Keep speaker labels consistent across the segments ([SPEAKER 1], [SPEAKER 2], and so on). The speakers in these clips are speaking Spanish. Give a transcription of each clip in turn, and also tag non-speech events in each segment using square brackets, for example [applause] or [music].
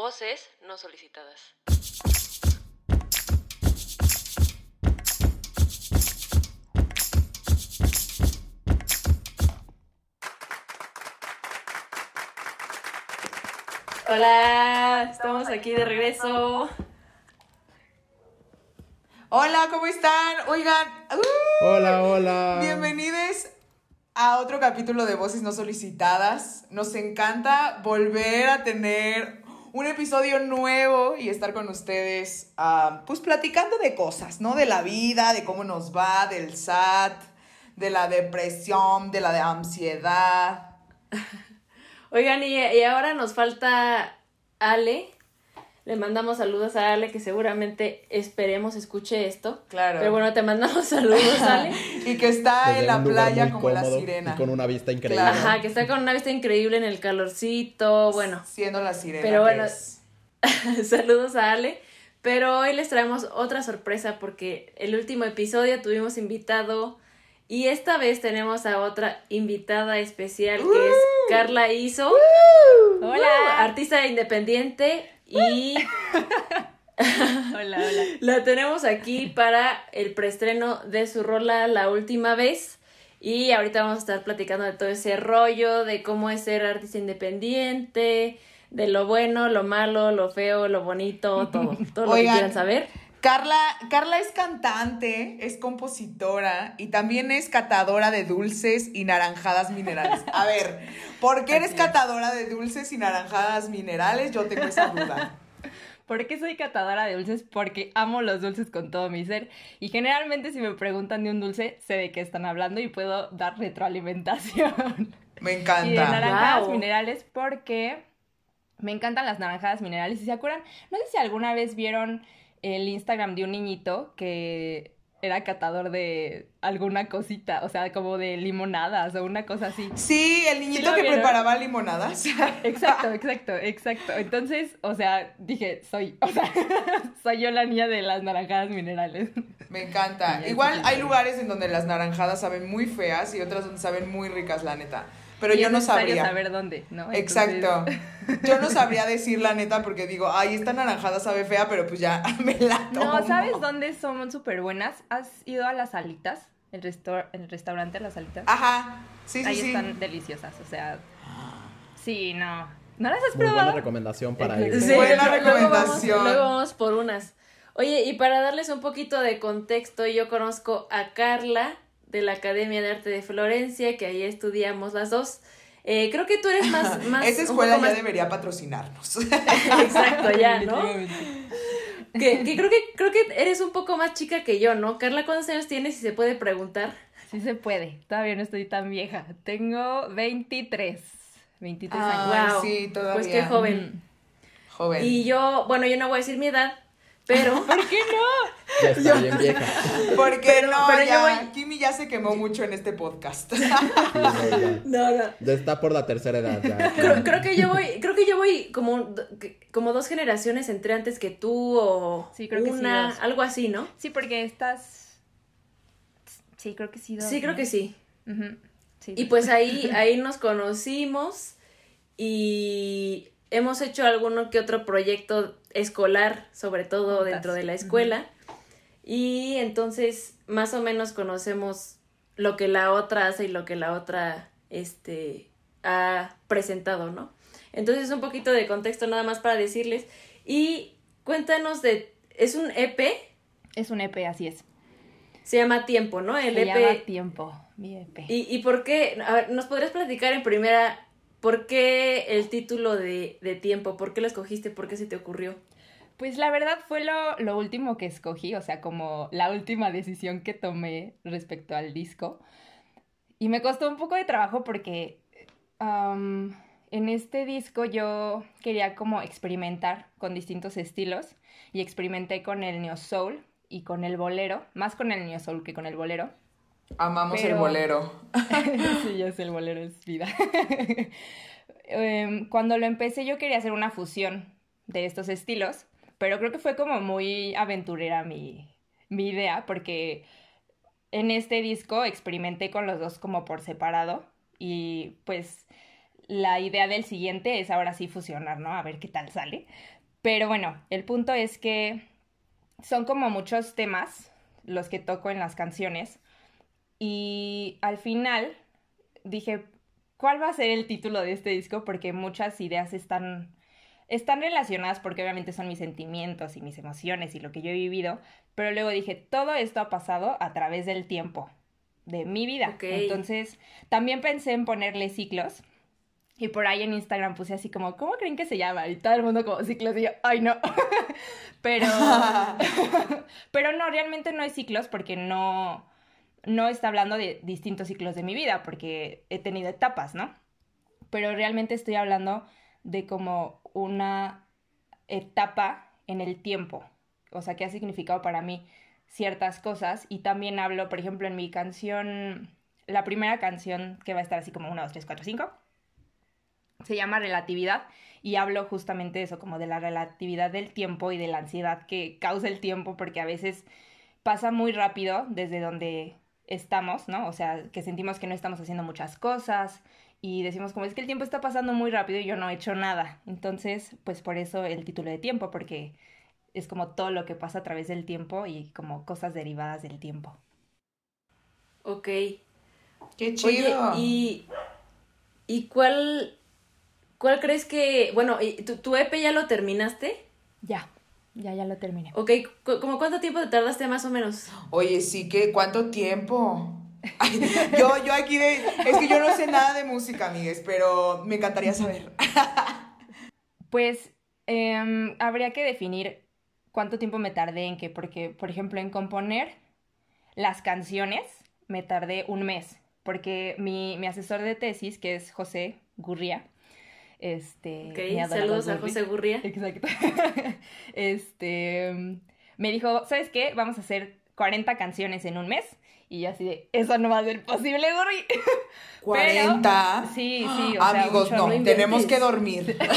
[SPEAKER 1] Voces no solicitadas. Hola, estamos aquí de regreso.
[SPEAKER 2] Hola, ¿cómo están? Oigan, ¡uh!
[SPEAKER 3] Hola, hola.
[SPEAKER 2] bienvenidos a otro capítulo de Voces No Solicitadas. Nos encanta volver a tener un episodio nuevo y estar con ustedes, pues platicando de cosas, ¿no? De la vida, de cómo nos va, del SAT, de la depresión, de la de ansiedad. [laughs]
[SPEAKER 1] Oigan, y, y ahora nos falta Ale. Le mandamos saludos a Ale, que seguramente esperemos escuche esto.
[SPEAKER 2] Claro.
[SPEAKER 1] Pero bueno, te mandamos [laughs] saludos, Ale. [laughs]
[SPEAKER 2] Y que está
[SPEAKER 3] Desde
[SPEAKER 2] en la playa como la sirena.
[SPEAKER 3] Y con una vista increíble.
[SPEAKER 2] Claro.
[SPEAKER 1] Ajá, que está con una vista increíble en el calorcito. Bueno,
[SPEAKER 2] Siendo la sirena.
[SPEAKER 1] Pero bueno,
[SPEAKER 2] es. [laughs]
[SPEAKER 1] saludos a Ale. Pero hoy les traemos otra sorpresa porque el último episodio tuvimos invitado y esta vez tenemos a otra invitada especial que es Carla Iso. Hola, artista independiente y [laughs]
[SPEAKER 4] Hola, hola.
[SPEAKER 1] la tenemos aquí para el preestreno de su rola La última vez. Y ahorita vamos a estar platicando de todo ese rollo, de cómo es ser artista independiente, de lo bueno, lo malo, lo feo, lo bonito, todo, todo lo que quieran saber.
[SPEAKER 2] Carla, Carla es cantante, es compositora y también es catadora de dulces y naranjadas minerales. A ver, ¿por qué eres catadora de dulces y naranjadas minerales? Yo tengo esa duda.
[SPEAKER 4] ¿Por qué soy catadora de dulces? Porque amo los dulces con todo mi ser. Y generalmente si me preguntan de un dulce, sé de qué están hablando y puedo dar retroalimentación.
[SPEAKER 2] Me
[SPEAKER 4] y de
[SPEAKER 2] encanta.
[SPEAKER 4] naranjadas minerales porque me encantan las naranjadas minerales. ¿Y se acuerdan? No sé si alguna vez vieron el Instagram de un niñito que era catador de alguna cosita, o sea, como de limonadas o una cosa así.
[SPEAKER 2] Sí, el niñito que
[SPEAKER 4] vieron?
[SPEAKER 2] preparaba limonadas. [laughs]
[SPEAKER 4] Exacto, exacto, exacto. Entonces, o sea, dije, soy, o sea, [laughs] soy yo la niña de las naranjadas minerales.
[SPEAKER 2] Me encanta. Igual hay lugares en donde las naranjadas saben muy feas y otras donde saben muy ricas, la neta. Pero
[SPEAKER 4] Y
[SPEAKER 2] yo
[SPEAKER 4] es
[SPEAKER 2] no sabría.
[SPEAKER 4] saber dónde, ¿no?
[SPEAKER 2] Exacto. Yo no [laughs] sabría decir la neta porque digo, ay, esta naranjada sabe fea, pero pues ya [laughs] me la tomo.
[SPEAKER 4] No, ¿sabes dónde son súper buenas? ¿Has ido a las alitas? El, restor- el restaurante Las Alitas.
[SPEAKER 2] Ajá. Sí, sí,
[SPEAKER 4] Ahí
[SPEAKER 2] sí.
[SPEAKER 4] están deliciosas, o sea. Sí, no. ¿No las has
[SPEAKER 3] Muy buena
[SPEAKER 4] probado?
[SPEAKER 3] recomendación para ir.
[SPEAKER 2] Sí. Buena
[SPEAKER 1] luego- luego vamos-
[SPEAKER 2] recomendación.
[SPEAKER 1] Luego vamos, por unas. Oye, y para darles un poquito de contexto, yo conozco a Carla de la Academia de Arte de Florencia, que ahí estudiamos las dos. Eh, creo que tú eres más... [laughs] más
[SPEAKER 2] Esa escuela ya
[SPEAKER 1] más-
[SPEAKER 2] debería patrocinarnos. [laughs] [laughs]
[SPEAKER 1] Exacto, ya, ¿no? Que, que creo que creo que eres un poco más chica que yo, ¿no? Carla, ¿cuántos años tienes? Si se puede preguntar.
[SPEAKER 4] Sí se puede. Todavía no estoy tan vieja. Tengo 23. 23
[SPEAKER 2] Ay,
[SPEAKER 4] años.
[SPEAKER 1] Wow.
[SPEAKER 2] sí, todavía.
[SPEAKER 1] Pues qué joven.
[SPEAKER 2] Joven.
[SPEAKER 1] Y yo, bueno, yo no voy a decir mi edad, pero [laughs]
[SPEAKER 4] ¿Por qué no?
[SPEAKER 3] Ya está bien vieja. [laughs]
[SPEAKER 2] Porque no,
[SPEAKER 1] pero yo
[SPEAKER 2] ya,
[SPEAKER 1] voy-
[SPEAKER 2] Kimi ya se quemó mucho en este podcast.
[SPEAKER 3] Sí, no, ya.
[SPEAKER 1] no, no.
[SPEAKER 3] Ya está por la tercera edad. Ya.
[SPEAKER 1] Creo, creo que yo voy, creo que yo voy como, como dos generaciones entre antes que tú o
[SPEAKER 4] Sí, creo que sí,
[SPEAKER 1] una, algo así, ¿no?
[SPEAKER 4] Sí, porque estás. Sí, creo que sí. dos,
[SPEAKER 1] Sí, creo
[SPEAKER 4] ¿no?
[SPEAKER 1] que sí.
[SPEAKER 4] Sí,
[SPEAKER 1] Y pues ahí, [laughs] ahí nos conocimos y hemos hecho alguno que otro proyecto escolar, sobre todo
[SPEAKER 4] Juntas.
[SPEAKER 1] dentro de la escuela. Y entonces más o menos conocemos lo que la otra hace y lo que la otra este, ha presentado, ¿no? Entonces un poquito de contexto nada más para decirles. Y cuéntanos de... Es un EP,
[SPEAKER 4] Es un EP, así es.
[SPEAKER 1] se llama Tiempo, ¿no? El
[SPEAKER 4] Se
[SPEAKER 1] EP...
[SPEAKER 4] llama Tiempo, mi EP.
[SPEAKER 1] ¿Y, ¿Y por qué? A ver, ¿nos podrías platicar en primera por qué el título de, de tiempo? ¿Por qué lo escogiste? ¿Por qué se te ocurrió?
[SPEAKER 4] Pues la verdad fue lo, lo último que escogí, o sea, como la última decisión que tomé respecto al disco. Y me costó un poco de trabajo porque en este disco yo quería como experimentar con distintos estilos y experimenté con el neo soul y con el bolero, más con el neo soul que con el bolero.
[SPEAKER 2] Amamos el bolero. [laughs]
[SPEAKER 4] sí, ya sé, el bolero es vida. [laughs] Em, cuando lo empecé yo quería hacer una fusión de estos estilos, pero creo que fue como muy aventurera mi, mi idea, porque en este disco experimenté con los dos como por separado y pues la idea del siguiente es ahora sí fusionar, ¿no? A ver qué tal sale. Pero bueno, el punto es que son como muchos temas los que toco en las canciones y al final dije, ¿cuál va a ser el título de este disco? Porque muchas ideas están, están relacionadas porque obviamente son mis sentimientos y mis emociones y lo que yo he vivido, pero luego dije, todo esto ha pasado a través del tiempo de mi vida.
[SPEAKER 1] Ok.
[SPEAKER 4] Entonces, también pensé en ponerle ciclos. Y por ahí en Instagram puse así como, ¿cómo creen que se llama? Y todo el mundo como ciclos y yo, ay no. [laughs] pero, [laughs] pero no, realmente no hay ciclos porque no, no está hablando de distintos ciclos de mi vida, porque he tenido etapas, ¿no? Pero realmente estoy hablando de como una etapa en el tiempo, o sea, que ha significado para mí ciertas cosas y también hablo, por ejemplo, en mi canción, la primera canción que va a estar así como 1, 2, 3, 4, 5, se llama Relatividad y hablo justamente eso, como de la relatividad del tiempo y de la ansiedad que causa el tiempo, porque a veces pasa muy rápido desde donde estamos, ¿no? O sea, que sentimos que no estamos haciendo muchas cosas y decimos como es que el tiempo está pasando muy rápido y yo no he hecho nada. Entonces, pues por eso el título de tiempo, porque es como todo lo que pasa a través del tiempo y como cosas derivadas del tiempo.
[SPEAKER 1] Ok.
[SPEAKER 2] Qué
[SPEAKER 1] Oye,
[SPEAKER 2] chido.
[SPEAKER 1] ¿y, ¿y cuál, cuál crees que, bueno, y tu, tu EP ya lo terminaste?
[SPEAKER 4] Ya, ya, ya lo terminé.
[SPEAKER 1] Ok, cu- ¿como cuánto tiempo te tardaste más o menos?
[SPEAKER 2] Oye, sí que, ¿cuánto tiempo? Yo, yo aquí de. Es que yo no sé nada de música, amigues, pero me encantaría saber.
[SPEAKER 4] Pues em, habría que definir cuánto tiempo me tardé en qué, porque, por ejemplo, en componer las canciones me tardé un mes, porque mi, mi asesor de tesis, que es José Gurría, este...
[SPEAKER 1] Saludos a. José Gurría.
[SPEAKER 4] Exacto. [laughs] este, mm, me dijo, ¿sabes qué? Vamos a hacer 40 canciones en un mes. Y yo así de, eso no va a ser posible, Gurri.
[SPEAKER 2] 40. [laughs]
[SPEAKER 4] sí, sí, o sea,
[SPEAKER 2] Amigos,
[SPEAKER 4] mucho
[SPEAKER 2] no,
[SPEAKER 1] no
[SPEAKER 2] tenemos que dormir. [laughs]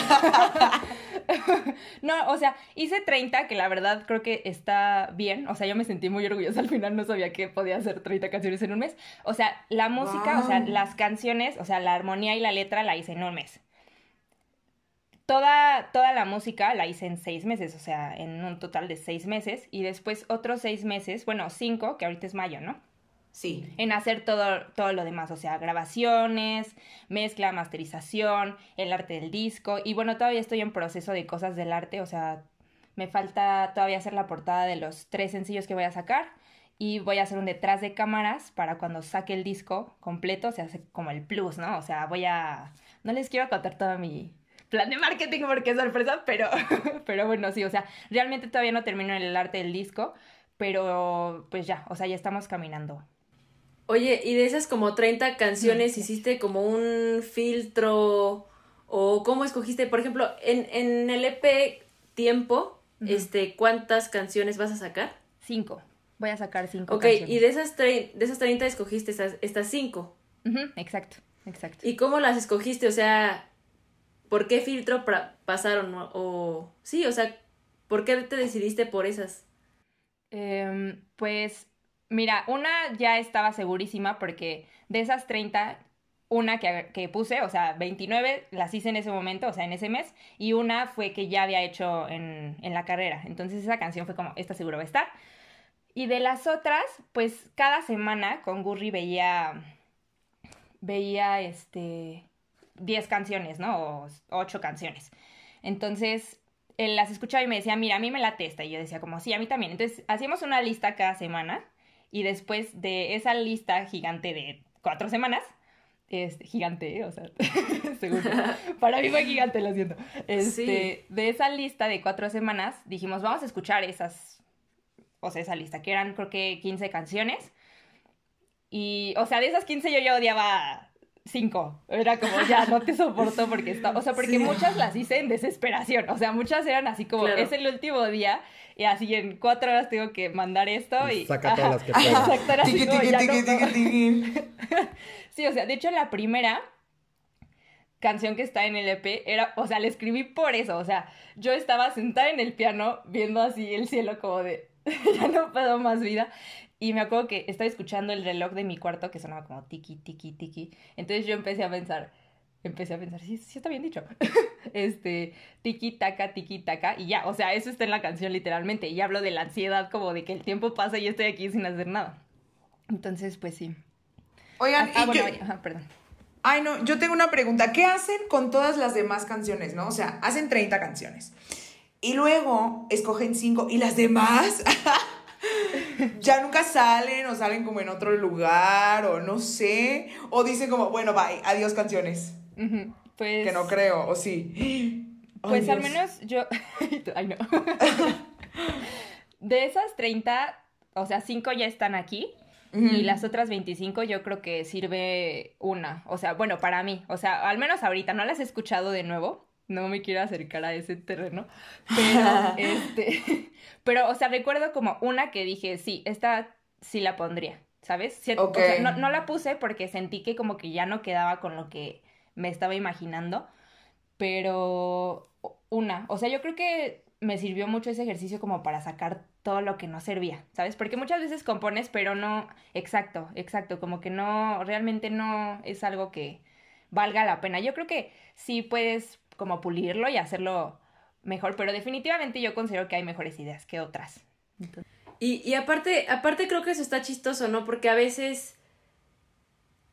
[SPEAKER 4] No, o sea, hice 30, que la verdad creo que está bien. O sea, yo me sentí muy orgullosa al final, no sabía que podía hacer 30 canciones en un mes. O sea, la música, o sea, las canciones, o sea, la armonía y la letra la hice en un mes. Toda, toda la música la hice en seis meses, o sea, en un total de seis meses. Y después otros seis meses, bueno, cinco, que ahorita es mayo, ¿no?
[SPEAKER 2] Sí.
[SPEAKER 4] en hacer todo, todo lo demás, o sea, grabaciones, mezcla, masterización, el arte del disco. Y bueno, todavía estoy en proceso de cosas del arte, o sea, me falta todavía hacer la portada de los tres sencillos que voy a sacar. Y voy a hacer un detrás de cámaras para cuando saque el disco completo, se hace como el plus, ¿no? O sea, voy a... No les quiero contar todo mi plan de marketing porque es sorpresa, pero, [laughs] pero bueno, sí, o sea, realmente todavía no termino el arte del disco, pero pues ya, o sea, ya estamos caminando.
[SPEAKER 1] Oye, y de esas como 30 canciones, ¿hiciste como un filtro? ¿O cómo escogiste? Por ejemplo, en, en el EP Tiempo, este, ¿cuántas canciones vas a sacar?
[SPEAKER 4] Cinco. Voy a sacar cinco.
[SPEAKER 1] Ok,
[SPEAKER 4] canciones.
[SPEAKER 1] y de esas, de esas 30 escogiste estas 5.
[SPEAKER 4] Ujú, exacto, exacto.
[SPEAKER 1] ¿Y cómo las escogiste? O sea, ¿por qué filtro pasaron? O, o- sí, o sea, ¿por qué te decidiste por esas?
[SPEAKER 4] Em, pues, mira, una ya estaba segurísima porque de esas 30, una que, que puse, o sea, 29 las hice en ese momento, o sea, en ese mes, y una fue que ya había hecho en, en la carrera. Entonces esa canción fue como, esta seguro va a estar. Y de las otras, pues cada semana con Gurri veía, veía, este, 10 canciones, ¿no? O 8 canciones. Entonces, él las escuchaba y me decía, mira, a mí me la testa. Y yo decía, como, sí, a mí también. Entonces, hacíamos una lista cada semana. Y después de esa lista gigante de cuatro semanas, este, gigante, ¿eh? o sea, [laughs] seguro. [laughs] Para mí fue gigante, lo siento. Este, De esa lista de cuatro semanas, dijimos, vamos a escuchar esas, o sea, esa lista, que eran creo que 15 canciones. Y, o sea, de esas 15 yo ya odiaba cinco. Era como, ya no te soporto porque está. O sea, porque
[SPEAKER 2] Sí.
[SPEAKER 4] muchas las hice en desesperación. O sea, muchas eran así como,
[SPEAKER 1] Claro.
[SPEAKER 4] es el último día y así en cuatro horas tengo que mandar esto y.
[SPEAKER 3] Saca todas las que puedas. [laughs]
[SPEAKER 4] Exacto, era así
[SPEAKER 2] Tiqui,
[SPEAKER 4] como,
[SPEAKER 2] tiqui,
[SPEAKER 4] ya
[SPEAKER 2] tiqui,
[SPEAKER 4] no
[SPEAKER 2] tiqui.
[SPEAKER 4] Sí, o sea, de hecho la primera canción que está en el EP era, o sea, la escribí por eso, o sea, yo estaba sentada en el piano viendo así el cielo como de, [laughs] ya no puedo más vida. Y me acuerdo que estaba escuchando el reloj de mi cuarto que sonaba como tiki, tiki, tiki. Entonces yo empecé a pensar, empecé a pensar, sí, sí está bien dicho. [laughs] este, tiki taka, tiki taka, y ya, o sea, eso está en la canción literalmente. Y hablo de la ansiedad, como de que el tiempo pasa y yo estoy aquí sin hacer nada. Entonces, pues sí.
[SPEAKER 2] Oigan,
[SPEAKER 4] Ah,
[SPEAKER 2] y
[SPEAKER 4] bueno,
[SPEAKER 2] yo-
[SPEAKER 4] ajá, perdón.
[SPEAKER 2] Ay, no, yo tengo una pregunta. ¿Qué hacen con todas las demás canciones, no? O sea, hacen 30 canciones. Y luego escogen 5 y las demás [laughs] ya nunca salen o salen como en otro lugar o no sé. O dicen como, bueno, bye, adiós canciones.
[SPEAKER 4] Pues.
[SPEAKER 2] Que no creo, o sí.
[SPEAKER 4] Pues al
[SPEAKER 2] Dios.
[SPEAKER 4] menos yo. [laughs] Ay, no. De esas 30, o sea, 5 ya están aquí. Y las otras 25 yo creo que sirve una. O sea, bueno, para mí. O sea, al menos ahorita no las he escuchado de nuevo. No me quiero acercar a ese terreno. [laughs] Pero, este. [laughs] Pero, o sea, recuerdo como una que dije, sí, esta sí la pondría. ¿Sabes? O sea, no, no la puse porque sentí que como que ya no quedaba con lo que me estaba imaginando. Pero una. O sea, yo creo que me sirvió mucho ese ejercicio como para sacar todo lo que no servía, ¿sabes? Porque muchas veces compones, pero no, exacto, exacto, como que no, realmente no es algo que valga la pena. Yo creo que sí puedes como pulirlo y hacerlo mejor, pero definitivamente yo considero que hay mejores ideas que otras.
[SPEAKER 1] Y, y aparte, aparte creo que eso está chistoso, ¿no? Porque a veces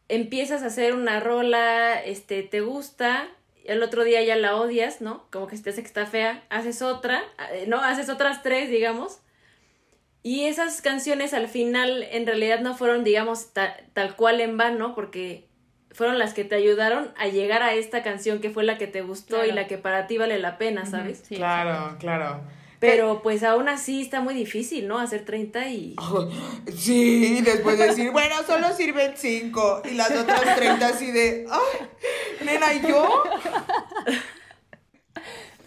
[SPEAKER 1] empiezas a hacer una rola, este, te gusta, el otro día ya la odias, ¿no? Como que se te hace que está fea, haces otra, eh, ¿no? Haces otras tres, digamos. Y esas canciones al final en realidad no fueron, digamos, ta- tal cual en vano, porque fueron las que te ayudaron a llegar a esta canción que fue la que te gustó y la que para ti vale la pena, ¿sabes?
[SPEAKER 4] sí,
[SPEAKER 2] Claro, claro.
[SPEAKER 1] Pero pues aún así está muy difícil, ¿no? Hacer 30 y...
[SPEAKER 2] Sí, y después decir, bueno, solo sirven 5 y las otras 30 así de, ay, nena, ¿y yo?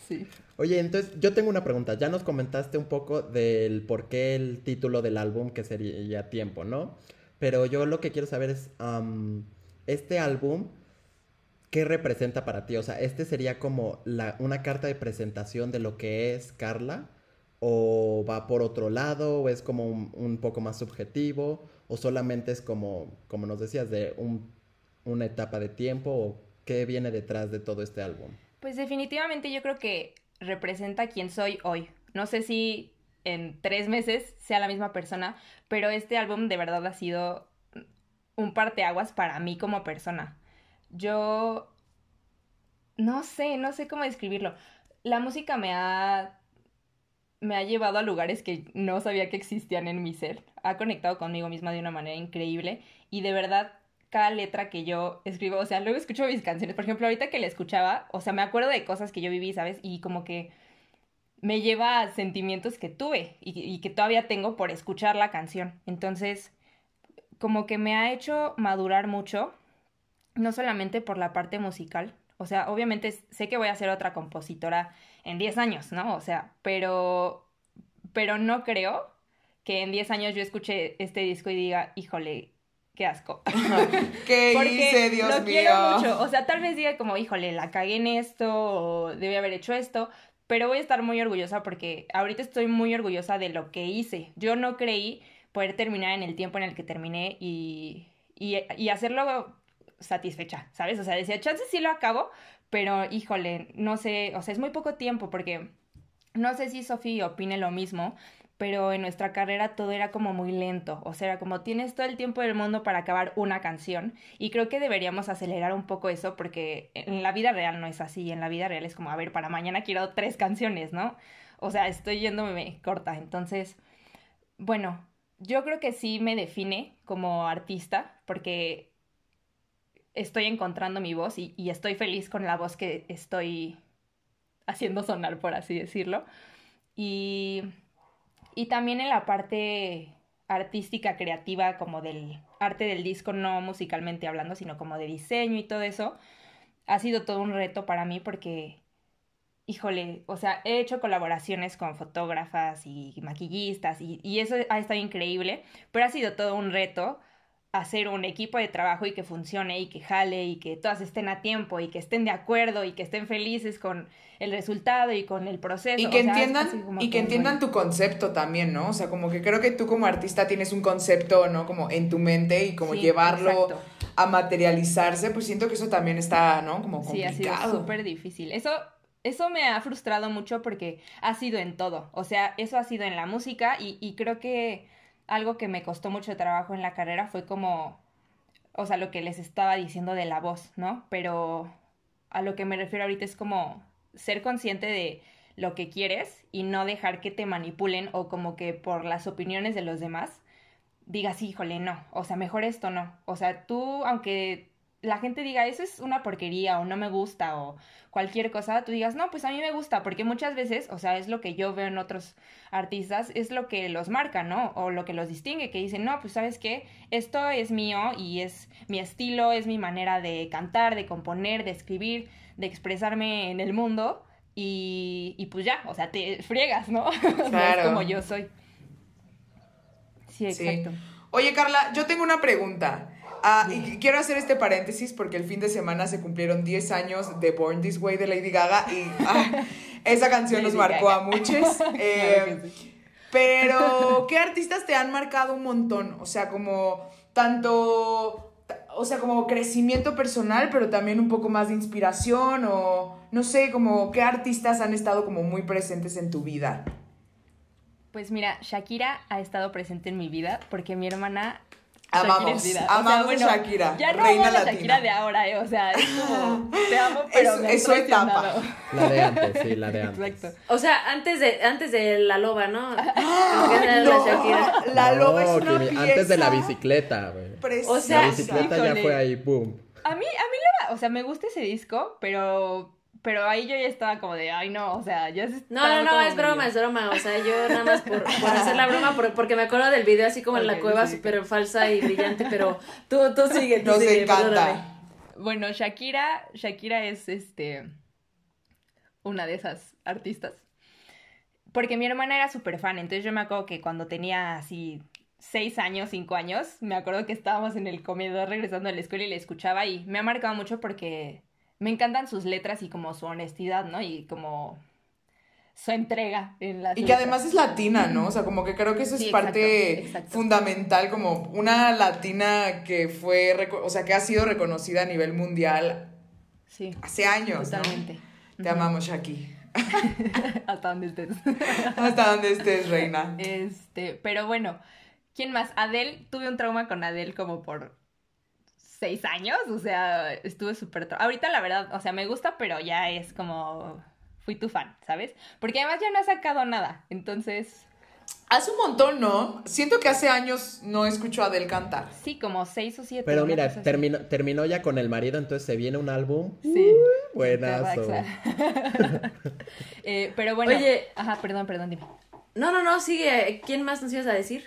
[SPEAKER 4] sí.
[SPEAKER 3] Oye, entonces yo tengo una pregunta. Ya nos comentaste un poco del por qué el título del álbum, que sería Tiempo, ¿no? Pero yo lo que quiero saber es, este álbum, ¿qué representa para ti? O sea, ¿este sería como la, una carta de presentación de lo que es Carla? ¿O va por otro lado? ¿O es como un, poco más subjetivo? ¿O solamente es como, como nos decías, de un- una etapa de tiempo? ¿O qué viene detrás de todo este álbum?
[SPEAKER 4] Pues definitivamente yo creo que representa quién soy hoy. No sé si en tres meses sea la misma persona, pero este álbum de verdad ha sido un parteaguas para mí como persona. Yo no sé, no sé cómo describirlo. La música me ha me ha llevado a lugares que no sabía que existían en mi ser. Ha conectado conmigo misma de una manera increíble y de verdad cada letra que yo escribo, o sea, luego escucho mis canciones, por ejemplo, ahorita que la escuchaba, o sea, me acuerdo de cosas que yo viví, ¿sabes? Y como que me lleva a sentimientos que tuve y, y que todavía tengo por escuchar la canción. Entonces, como que me ha hecho madurar mucho, no solamente por la parte musical, o sea, obviamente sé que voy a ser otra compositora en 10 años, ¿no? O sea, pero, pero no creo que en 10 años yo escuche este disco y diga, híjole, qué asco. [laughs]
[SPEAKER 2] ¿Qué [laughs]
[SPEAKER 4] Porque
[SPEAKER 2] hice, Dios
[SPEAKER 4] lo
[SPEAKER 2] mío?
[SPEAKER 4] quiero mucho. O sea, tal vez diga como, híjole, la cagué en esto, o debí haber hecho esto, pero voy a estar muy orgullosa porque ahorita estoy muy orgullosa de lo que hice. Yo no creí poder terminar en el tiempo en el que terminé y, y, y hacerlo satisfecha, ¿sabes? O sea, decía, chance sí lo acabo, pero híjole, no sé, o sea, es muy poco tiempo porque no sé si Sofi opine lo mismo, pero en nuestra carrera todo era como muy lento, o sea, era como tienes todo el tiempo del mundo para acabar una canción y creo que deberíamos acelerar un poco eso porque en la vida real no es así, en la vida real es como, a ver, para mañana quiero tres canciones, ¿no? O sea, estoy yéndome corta, entonces, bueno, yo creo que sí me define como artista porque estoy encontrando mi voz y, estoy feliz con la voz que estoy haciendo sonar, por así decirlo. Y también en la parte artística, creativa, como del arte del disco, no musicalmente hablando, sino como de diseño y todo eso, ha sido todo un reto para mí porque, híjole, o sea, he hecho colaboraciones con fotógrafas y maquillistas y, y eso ha estado increíble, pero ha sido todo un reto hacer un equipo de trabajo y que funcione y que jale y que todas estén a tiempo y que estén de acuerdo y que estén felices con el resultado y con el proceso.
[SPEAKER 2] Y que entiendan, y que entiendan tu concepto también, ¿no? O sea, como que creo que tú como artista tienes un concepto, ¿no? Como en tu mente y como llevarlo a materializarse, pues siento que eso también está, ¿no? Como complicado.
[SPEAKER 4] Sí, ha sido súper difícil. Eso, eso me ha frustrado mucho porque ha sido en todo. O sea, eso ha sido en la música y, creo que algo que me costó mucho trabajo en la carrera fue como, o sea, lo que les estaba diciendo de la voz, ¿no? Pero a lo que me refiero ahorita es como ser consciente de lo que quieres y no dejar que te manipulen o como que por las opiniones de los demás digas, híjole, no, o sea, mejor esto no. O sea, tú, aunque la gente diga, eso es una porquería o no me gusta o cualquier cosa, tú digas, no, pues a mí me gusta, porque muchas veces, o sea, es lo que yo veo en otros artistas, es lo que los marca, ¿no? O lo que los distingue, que dicen, no, pues sabes qué, esto es mío y es mi estilo, es mi manera de cantar, de componer, de escribir, de expresarme en el mundo y, y pues ya, o sea, te friegas, ¿no? [laughs] Claro. es como yo soy.
[SPEAKER 2] Sí, exacto. Oye, Carla, yo tengo una pregunta. Ah, y quiero hacer este paréntesis porque el fin de semana se cumplieron 10 años de Born This Way de Lady Gaga y ah, esa canción nos marcó a muchos. [laughs] Eh, pero, [laughs] ¿qué artistas te han marcado un montón? O sea, como tanto, o sea, como crecimiento personal, pero también un poco más de inspiración o no sé, como qué artistas han estado como muy presentes en tu vida.
[SPEAKER 4] Pues mira, Shakira ha estado presente en mi vida porque mi hermana
[SPEAKER 2] Amamos, amamos Shakira.
[SPEAKER 4] Ya no reina amo la Shakira de ahora, eh, o sea, es como, [laughs] te amo, pero es, me es su etapa.
[SPEAKER 3] La de antes, sí, la de antes.
[SPEAKER 1] Exacto. O sea, antes de, antes de la loba, ¿no?
[SPEAKER 2] Ah, no, la Shakira. La loba es una pieza.
[SPEAKER 3] Antes de la bicicleta, güey. O sea, la bicicleta ya fue ahí, boom.
[SPEAKER 4] A mí, a mí, la, o sea, me gusta ese disco, pero pero ahí yo ya estaba como de, ay, no, o sea, ya
[SPEAKER 1] No, no, no, es broma, es broma. O sea, yo nada más por, [laughs] por hacer la broma, porque me acuerdo del video así como en la cueva, súper falsa y brillante, pero tú, tú sigue, tú Nos encanta.
[SPEAKER 4] Bueno, Shakira, Shakira es este una de esas artistas. Porque mi hermana era súper fan, entonces yo me acuerdo que cuando tenía así seis años, cinco años, me acuerdo que estábamos en el comedor regresando a la escuela y le escuchaba y me ha marcado mucho porque me encantan sus letras y como su honestidad, ¿no? Y como su entrega en las
[SPEAKER 2] Y que además es latina, ¿no? O sea, como que creo que eso es parte fundamental, como una latina que fue, o sea, que ha sido reconocida a nivel mundial sí. hace años. Totalmente. Te amamos, Shaki. [laughs]
[SPEAKER 4] Hasta donde estés. [laughs]
[SPEAKER 2] Hasta donde estés, reina.
[SPEAKER 4] Este, pero bueno, ¿quién más? Adele, tuve un trauma con Adele como por seis años, o sea, estuve súper... Ahorita la verdad, o sea, me gusta, pero ya es como... Fui tu fan, ¿sabes? Porque además ya no ha sacado nada, entonces...
[SPEAKER 2] Hace un montón, ¿no? Siento que hace años no escucho a Adele cantar.
[SPEAKER 4] Sí, como seis o siete.
[SPEAKER 3] Pero mira, terminó, terminó ya con el marido, entonces se viene un álbum. Sí. buenazo. [laughs]
[SPEAKER 4] eh, pero bueno. Oye. Ajá, perdón, perdón, dime.
[SPEAKER 1] No, no, no, sigue. ¿Quién más nos ibas a decir?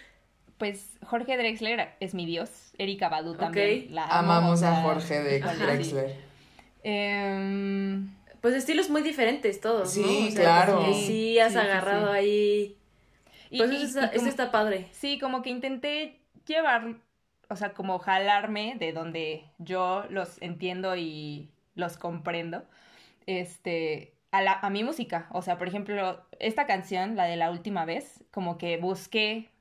[SPEAKER 4] Pues Jorge Drexler es mi dios. Erika Badu también. La
[SPEAKER 2] Amamos a Jorge Drexler.
[SPEAKER 1] Em, pues estilos muy diferentes todos,
[SPEAKER 2] sí, claro.
[SPEAKER 1] sí, has agarrado ahí. Pues eso, está, padre.
[SPEAKER 4] Sí, como que intenté llevar, o sea, como jalarme de donde yo los entiendo y los comprendo, este, a, la, a mi música. O sea, por ejemplo, esta canción, la de la última vez, como que busqué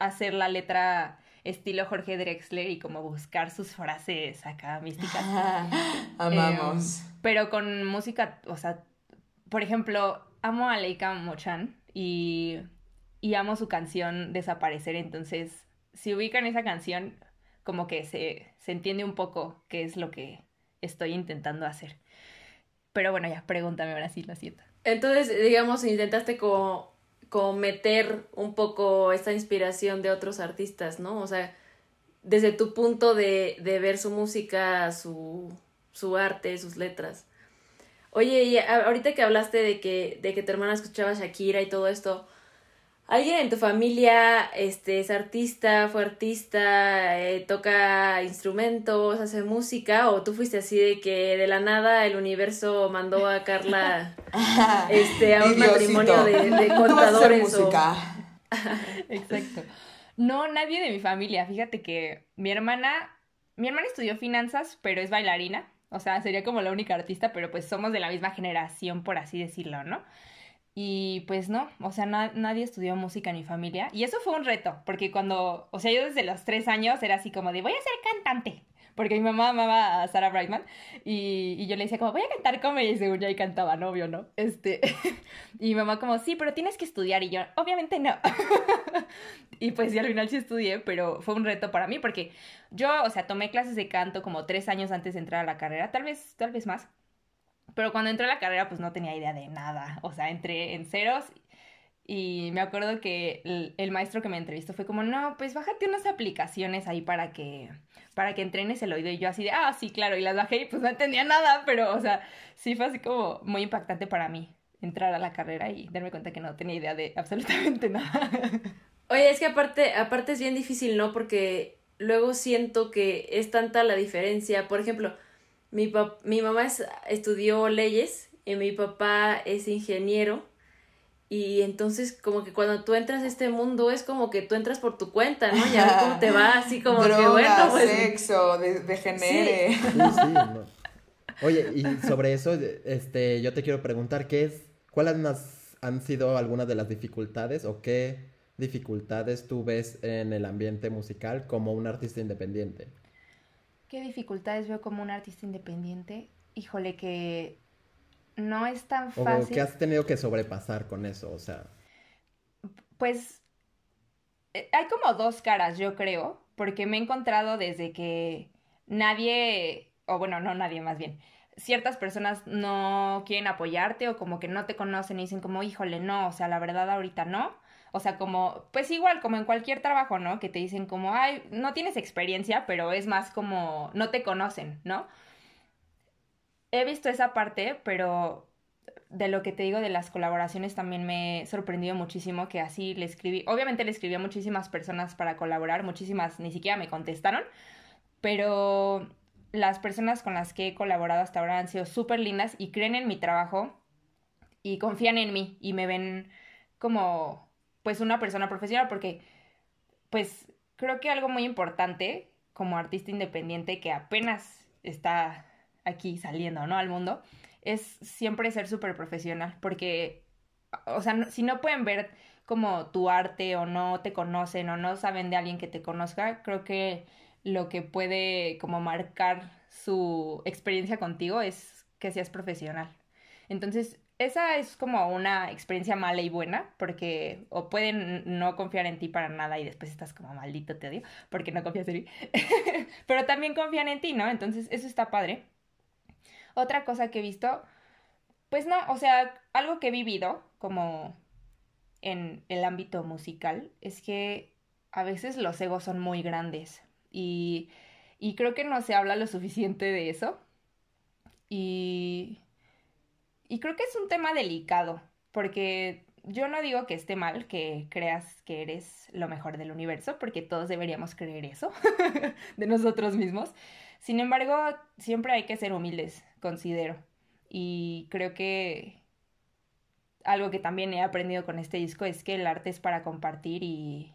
[SPEAKER 4] hacer la letra estilo Jorge Drexler y como buscar sus frases acá místicas. [laughs]
[SPEAKER 2] amamos.
[SPEAKER 4] Em, pero con música, o sea, por ejemplo, amo a Leica Mochan y, y amo su canción Desaparecer, entonces si ubican esa canción, como que se, se entiende un poco qué es lo que estoy intentando hacer. Pero bueno, ya, pregúntame ahora sí, lo siento.
[SPEAKER 1] Entonces, digamos, intentaste como como meter un poco esta inspiración de otros artistas, ¿no? O sea, desde tu punto de, de ver su música, su, su arte, sus letras. Oye, y ahorita que hablaste de que, de que tu hermana escuchaba Shakira y todo esto, ¿Alguien en tu familia este, es artista, fue artista, eh, toca instrumentos, hace música? ¿O tú fuiste así de que de la nada el universo mandó a Carla [laughs] este, a un matrimonio de, de contadores?
[SPEAKER 2] música. [laughs]
[SPEAKER 4] Exacto. No, nadie de mi familia. Fíjate que mi hermana, mi hermana estudió finanzas, pero es bailarina. O sea, sería como la única artista, pero pues somos de la misma generación, por así decirlo, ¿no? Y pues no, o sea, nadie estudió música en mi familia. Y eso fue un reto, porque cuando, o sea, yo desde los tres años era así como de, voy a ser cantante porque mi mamá amaba a Sarah Brightman y, y, yo le decía como, voy a cantar como y según yo ahí cantaba, novio, ¿no? Este, [laughs] y mi mamá como, sí, pero tienes que estudiar y yo, obviamente no. [laughs] y pues sí, al final sí estudié, pero fue un reto para mí porque yo, o sea, tomé clases de canto como tres años antes de entrar a la carrera, tal vez, tal vez más. Pero cuando entré a la carrera, pues no tenía idea de nada. O sea, entré en ceros y me acuerdo que el, maestro que me entrevistó fue como, no, pues bájate unas aplicaciones ahí para que, para que entrenes el oído. Y yo así de, ah, sí, claro. Y las bajé y pues no entendía nada, pero, o sea, sí fue así como muy impactante para mí entrar a la carrera y darme cuenta que no tenía idea de [laughs] absolutamente nada.
[SPEAKER 1] Oye, es que aparte, aparte es bien difícil, ¿no? Porque luego siento que es tanta la diferencia. Por ejemplo, mi, mi mamá estudió leyes y mi papá es ingeniero y entonces como que cuando tú entras a este mundo es como que tú entras por tu cuenta, ¿no? Ya ves cómo te va, así [laughs] como que bueno,
[SPEAKER 2] pues... sexo, de, degenere.
[SPEAKER 3] Sí. sí, no. Oye, y sobre eso, este, yo te quiero preguntar, ¿qué es, cuáles han sido algunas de las dificultades o qué dificultades tú ves en el ambiente musical como un artista independiente?
[SPEAKER 4] ¿Qué dificultades veo como un artista independiente? Híjole, que no es tan fácil.
[SPEAKER 3] ¿O qué has tenido que sobrepasar con eso? O sea.
[SPEAKER 4] Pues eh, hay como dos caras, yo creo, porque me he encontrado desde que nadie, o bueno, no nadie más bien, ciertas personas no quieren apoyarte o como que no te conocen y dicen como, híjole, no, o sea, la verdad ahorita no. O sea, como, pues igual, como en cualquier trabajo, ¿no? Que te dicen como, ay, no tienes experiencia, pero es más como, no te conocen, ¿no? he visto esa parte, pero de lo que te digo de las colaboraciones también me he sorprendido muchísimo que así le escribí, obviamente le escribí a muchísimas personas para colaborar, muchísimas ni siquiera me contestaron, pero las personas con las que he colaborado hasta ahora han sido súper lindas y creen en mi trabajo y confían en mí y me ven como pues una persona profesional porque pues creo que algo muy importante como artista independiente que apenas está aquí saliendo, ¿no? Al mundo, es siempre ser súper profesional, porque, o sea, si no pueden ver como tu arte o no te conocen o no saben de alguien que te conozca, creo que lo que puede como marcar su experiencia contigo es que seas profesional. Entonces, esa es como una experiencia mala y buena, porque o pueden no confiar en ti para nada y después estás como maldito, te odio, porque no confías en mí. [laughs] Pero también confían en ti, ¿no? Entonces, eso está padre. Otra cosa que he visto, pues no, o sea, algo que he vivido como en el ámbito musical es que a veces los egos son muy grandes y, y creo que no se habla lo suficiente de eso. Y, y creo que es un tema delicado, porque yo no digo que esté mal que creas que eres lo mejor del universo, porque todos deberíamos creer eso [laughs] de nosotros mismos. Sin embargo, siempre hay que ser humildes, considero. Y creo que algo que también he aprendido con este disco es que el arte es para compartir y,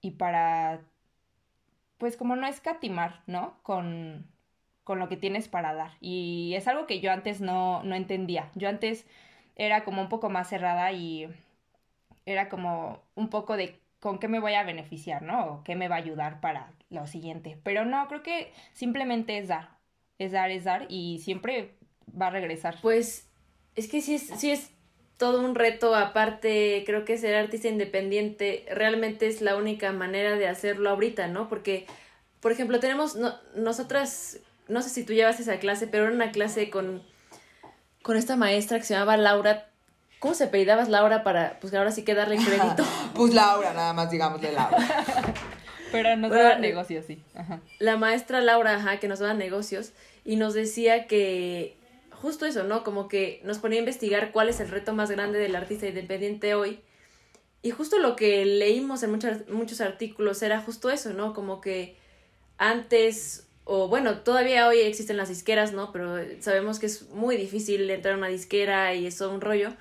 [SPEAKER 4] y para, pues como no escatimar, ¿no? Con, con lo que tienes para dar. Y es algo que yo antes no, no entendía. Yo antes era como un poco más cerrada y era como un poco de con qué me voy a beneficiar, ¿no? O qué me va a ayudar para lo siguiente. Pero no, creo que simplemente es dar, es dar, es dar y siempre va a regresar.
[SPEAKER 1] Pues es que sí es, sí es todo un reto, aparte creo que ser artista independiente realmente es la única manera de hacerlo ahorita, ¿no? Porque, por ejemplo, tenemos, no, nosotras, no sé si tú llevas esa clase, pero era una clase con, con esta maestra que se llamaba Laura ¿Cómo se apellidabas Laura para, pues ahora sí que darle [laughs] crédito?
[SPEAKER 2] pues Laura, nada más digámosle Laura. [laughs]
[SPEAKER 4] Pero nos daba negocios, sí.
[SPEAKER 1] La maestra Laura, ajá, que nos daba negocios y nos decía que justo eso, ¿no? Como que nos ponía a investigar cuál es el reto más grande del artista independiente hoy. Y justo lo que leímos en muchos, muchos artículos era justo eso, ¿no? Como que antes, o bueno, todavía hoy existen las disqueras, ¿no? Pero sabemos que es muy difícil entrar a una disquera y es todo un rollo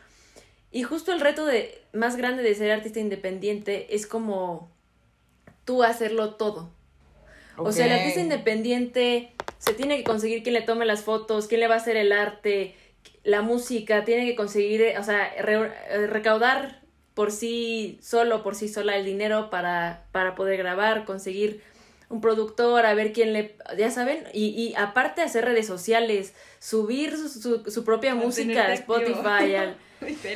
[SPEAKER 1] Y justo el reto de, más grande de ser artista independiente es como tú hacerlo todo. O sea, el artista independiente se tiene que conseguir quién le tome las fotos, quién le va a hacer el arte, la música, tiene que conseguir, o sea, re- recaudar por sí solo, por sí sola el dinero para, para poder grabar, conseguir un productor, a ver quién le, ya saben, y, y aparte hacer redes sociales, subir su, su, su propia música a. Spotify, al. [laughs]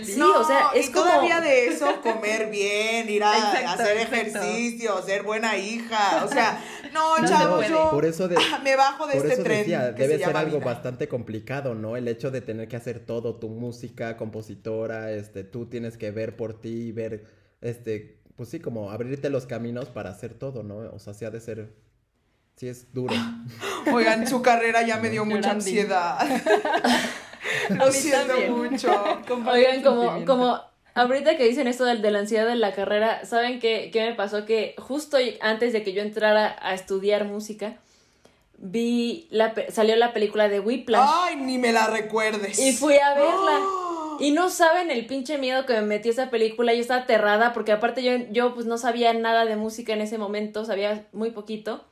[SPEAKER 1] Sí, o sea, es
[SPEAKER 2] y
[SPEAKER 1] como-
[SPEAKER 2] todavía de eso comer bien, ir a [laughs]
[SPEAKER 4] Exacto,
[SPEAKER 2] hacer
[SPEAKER 4] exacto.
[SPEAKER 2] ejercicio, ser buena hija. O sea, no,
[SPEAKER 4] No
[SPEAKER 2] chavos, yo
[SPEAKER 3] Por eso de- [laughs]
[SPEAKER 2] me bajo de
[SPEAKER 3] Por
[SPEAKER 2] este
[SPEAKER 3] eso
[SPEAKER 2] tren.
[SPEAKER 3] decía,
[SPEAKER 2] que
[SPEAKER 3] debe
[SPEAKER 2] se
[SPEAKER 3] ser
[SPEAKER 2] llama
[SPEAKER 3] algo
[SPEAKER 2] vida.
[SPEAKER 3] bastante complicado, ¿no? El hecho de tener que hacer todo, tu música, compositora, este, tú tienes que ver por ti, ver, este, pues sí, como abrirte los caminos para hacer todo, ¿no? O sea, sí ha de ser, sí es duro. [laughs]
[SPEAKER 2] Oigan, su carrera ya me dio mucha ansiedad. [laughs] Lo siento
[SPEAKER 4] también.
[SPEAKER 2] mucho. [laughs]
[SPEAKER 1] Oigan, como, como ahorita que dicen esto del- de, la ansiedad de la carrera, ¿saben qué, qué me pasó? Que justo antes de que yo entrara a estudiar música, vi la pe- salió la película de Whiplash
[SPEAKER 2] Ay, ni me la recuerdes.
[SPEAKER 1] y fui a verla. Y no saben el pinche miedo que me metió esa película. Yo estaba aterrada porque aparte yo, yo pues no sabía nada de música en ese momento, sabía muy poquito.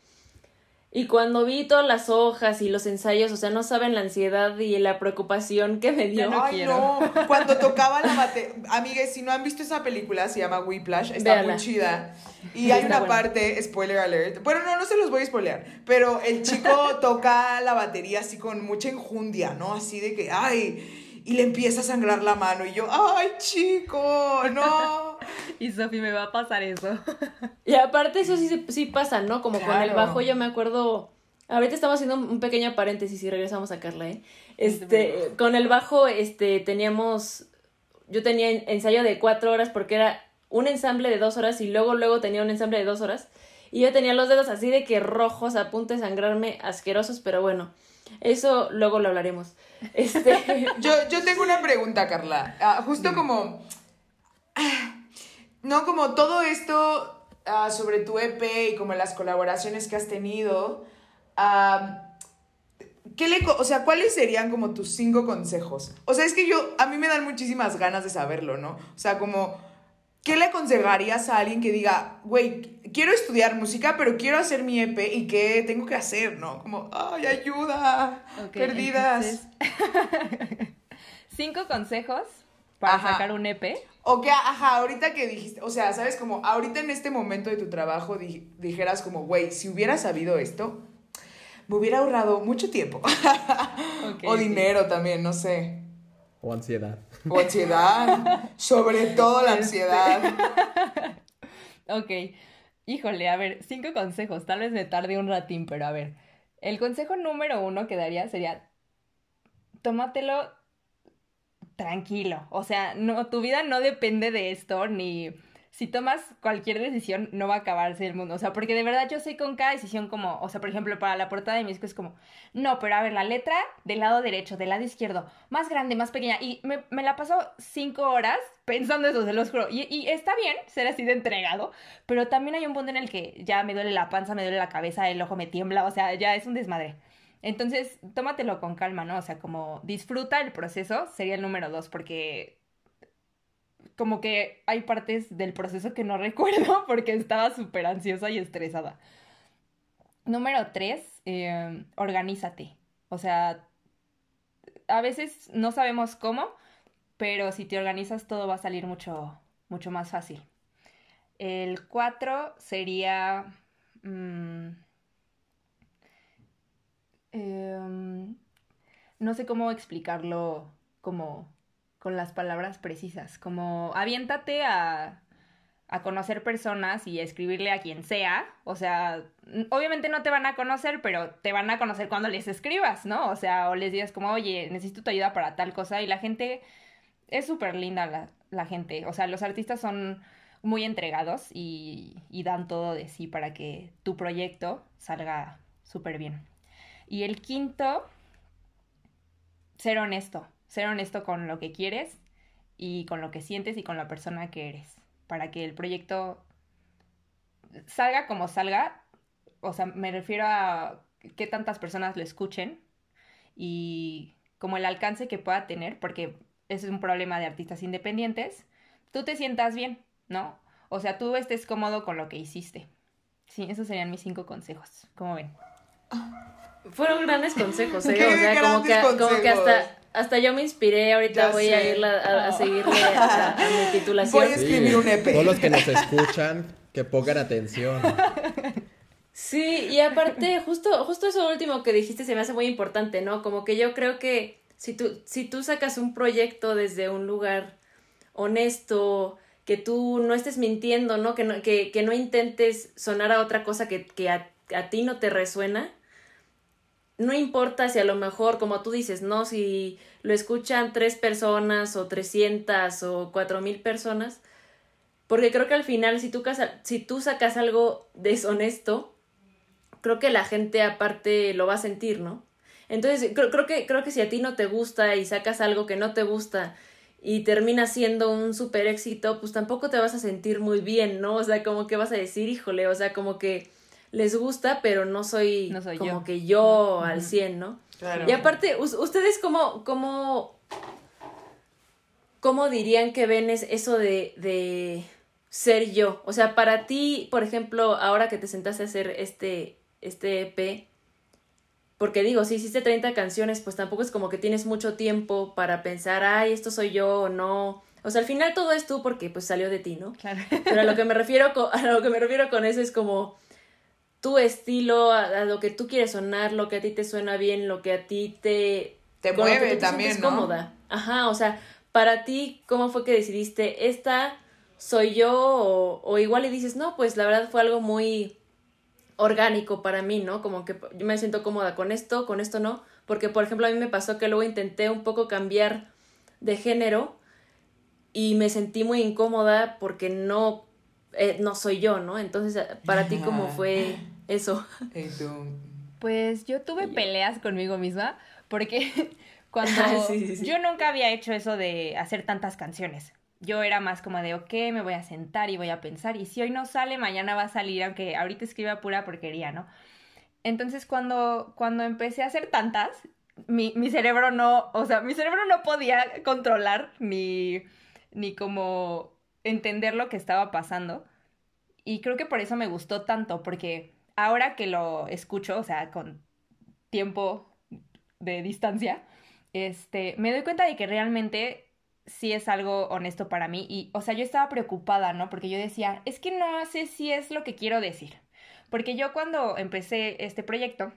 [SPEAKER 1] Y cuando vi todas las hojas y los ensayos, o sea, no saben la ansiedad y la preocupación que me dio.
[SPEAKER 4] no
[SPEAKER 2] Ay,
[SPEAKER 4] quiero.
[SPEAKER 2] no. Cuando tocaba la batería. Amigues, si no han visto esa película, se llama Whiplash. Está
[SPEAKER 1] Véanla.
[SPEAKER 2] muy chida. Y hay una
[SPEAKER 1] buena.
[SPEAKER 2] parte, spoiler alert. Bueno, no, no se los voy a spoilear. Pero el chico [laughs] toca la batería así con mucha enjundia, ¿no? Así de que, ay. Y le empieza a sangrar la mano. Y yo, ay, chico, no. [laughs]
[SPEAKER 4] Y Sofi me va a pasar eso. [laughs]
[SPEAKER 1] Y aparte eso sí, se- sí pasa, ¿no? Como con el bajo yo me acuerdo, ahorita estamos haciendo un pequeño paréntesis y regresamos a Carla, ¿eh? Este, con el bajo, este, teníamos, yo tenía en- ensayo de cuatro horas porque era un ensamble de dos horas y luego, luego tenía un ensamble de dos horas. Y yo tenía los dedos así de que rojos, a punto de sangrarme, asquerosos, pero bueno, eso luego lo hablaremos. Este, [laughs]
[SPEAKER 2] Yo, yo tengo una pregunta, Carla. Ah, justo como. ah, No, como todo esto ah, sobre tu EP y como las colaboraciones que has tenido. ah, ¿Qué le, o sea, ¿cuáles serían como tus cinco consejos? O sea, es que yo, a mí me dan muchísimas ganas de saberlo, ¿no? O sea, como, ¿qué le aconsejarías a alguien que diga, güey, quiero estudiar música, pero quiero hacer mi EP y qué tengo que hacer, ¿no? Como, ay, ayuda, perdidas.
[SPEAKER 4] entonces, [laughs] Cinco consejos para
[SPEAKER 2] Ajá.
[SPEAKER 4] sacar un EP.
[SPEAKER 2] O que, ajá, ahorita que dijiste, o sea, ¿sabes? Como ahorita en este momento de tu trabajo di- dijeras como, güey, si hubiera sabido esto, me hubiera ahorrado mucho tiempo. [laughs] O dinero también, no sé.
[SPEAKER 3] O ansiedad.
[SPEAKER 2] O ansiedad. Sobre todo la ansiedad. [laughs]
[SPEAKER 4] Ok. Híjole, a ver, cinco consejos. Tal vez me tarde un ratín, pero a ver. El consejo número uno que daría sería, tómatelo tranquilo. O sea, no, tu vida no depende de esto, ni si tomas cualquier decisión, no va a acabarse el mundo. O sea, porque de verdad yo soy con cada decisión como, o sea, por ejemplo, para la portada de mi disco es como, no, pero a ver, la letra del lado derecho, del lado izquierdo, más grande, más pequeña. Y me, me la paso cinco horas pensando eso, se los juro. Y, y está bien ser así de entregado, pero también hay un punto en el que ya me duele la panza, me duele la cabeza, el ojo me tiembla, o sea, ya es un desmadre. Entonces, tómatelo con calma, ¿no? O sea, como disfruta el proceso sería el número dos, porque como que hay partes del proceso que no [laughs] recuerdo porque estaba súper ansiosa y estresada. Número tres, eh, organízate. O sea, a veces no sabemos cómo, pero si te organizas todo va a salir mucho, mucho más fácil. El cuatro sería... mm, em, no sé cómo explicarlo como con las palabras precisas, como aviéntate a, a conocer personas y a escribirle a quien sea, o sea, obviamente no te van a conocer, pero te van a conocer cuando les escribas, ¿no? O sea, o les digas como, oye, necesito tu ayuda para tal cosa y la gente es súper linda la, la gente, o sea, los artistas son muy entregados y, y dan todo de sí para que tu proyecto salga súper bien. Y el quinto, ser honesto, ser honesto con lo que quieres y con lo que sientes y con la persona que eres, para que el proyecto salga como salga, o sea, me refiero a qué tantas personas lo escuchen y como el alcance que pueda tener, porque es un problema de artistas independientes, tú te sientas bien, ¿no? O sea, tú estés cómodo con lo que hiciste. Sí, esos serían mis cinco consejos. ¿Cómo ven?
[SPEAKER 1] Fueron grandes consejos, ¿eh? [laughs] O sea, como que, como hasta, hasta yo me inspiré. Ahorita
[SPEAKER 2] Ya
[SPEAKER 1] voy a ir a, a
[SPEAKER 4] Oh.
[SPEAKER 1] seguirle a, a mi [laughs] titulación.
[SPEAKER 2] Voy a escribir un EP.
[SPEAKER 3] Todos los que nos escuchan, que pongan atención.
[SPEAKER 1] Sí, y aparte, justo, justo eso último que dijiste se me hace muy importante, ¿no? Como que yo creo que si tú, si tú sacas un proyecto desde un lugar honesto, que tú no estés mintiendo, ¿no? Que no, que, que no intentes sonar a otra cosa que, que a, a ti no te resuena. No importa si a lo mejor, como tú dices, ¿no? Si lo escuchan tres personas o trescientas o cuatro mil personas, porque creo que al final, si tú, si tú sacas algo deshonesto, creo que la gente aparte lo va a sentir, ¿no? Entonces, creo, creo, que, creo que si a ti no te gusta y sacas algo que no te gusta y termina siendo un super éxito, pues tampoco te vas a sentir muy bien, ¿no? O sea, como que vas a decir, híjole, o sea, como que les gusta, pero no soy,
[SPEAKER 4] No soy
[SPEAKER 1] como
[SPEAKER 4] yo.
[SPEAKER 1] que yo al 100, ¿no?
[SPEAKER 2] Claro.
[SPEAKER 1] Y aparte, us- ¿ustedes cómo, cómo, cómo dirían que ven es eso de, de ser yo? O sea, para ti, por ejemplo, ahora que te sentaste a hacer este, este EP, porque digo, si hiciste 30 canciones, pues tampoco es como que tienes mucho tiempo para pensar, ay, esto soy yo o no. O sea, al final todo es tú porque pues salió de ti, ¿no?
[SPEAKER 4] Claro.
[SPEAKER 1] Pero a lo que me refiero con, a lo que me refiero con eso es como tu estilo, a, a lo que tú quieres sonar, lo que a ti te suena bien, lo que a ti te
[SPEAKER 2] Te
[SPEAKER 1] lo que
[SPEAKER 2] mueve
[SPEAKER 1] tú te
[SPEAKER 2] también,
[SPEAKER 1] sientes
[SPEAKER 2] ¿no?
[SPEAKER 1] cómoda. Ajá, o sea, para ti ¿cómo fue que decidiste esta soy yo o, o igual y dices, "No, pues la verdad fue algo muy orgánico para mí, ¿no? Como que yo me siento cómoda con esto, con esto no, porque por ejemplo a mí me pasó que luego intenté un poco cambiar de género y me sentí muy incómoda porque no eh, no soy yo, ¿no? Entonces, para ti cómo fue eso?
[SPEAKER 4] Pues yo tuve peleas conmigo misma porque [laughs] cuando
[SPEAKER 1] Ah, sí, sí, sí.
[SPEAKER 4] yo nunca había hecho eso de hacer tantas canciones. Yo era más como de, ok, me voy a sentar y voy a pensar, y si hoy no sale, mañana va a salir, aunque ahorita escriba pura porquería, ¿no? Entonces cuando, cuando empecé a hacer tantas, mi, mi cerebro no, o sea, mi cerebro no podía controlar ni, ni como entender lo que estaba pasando. Y creo que por eso me gustó tanto, porque ahora que lo escucho, o sea, con tiempo de distancia, este, me doy cuenta de que realmente sí es algo honesto para mí. Y, o sea, yo estaba preocupada, ¿no? Porque yo decía, es que no sé si es lo que quiero decir. Porque yo cuando empecé este proyecto,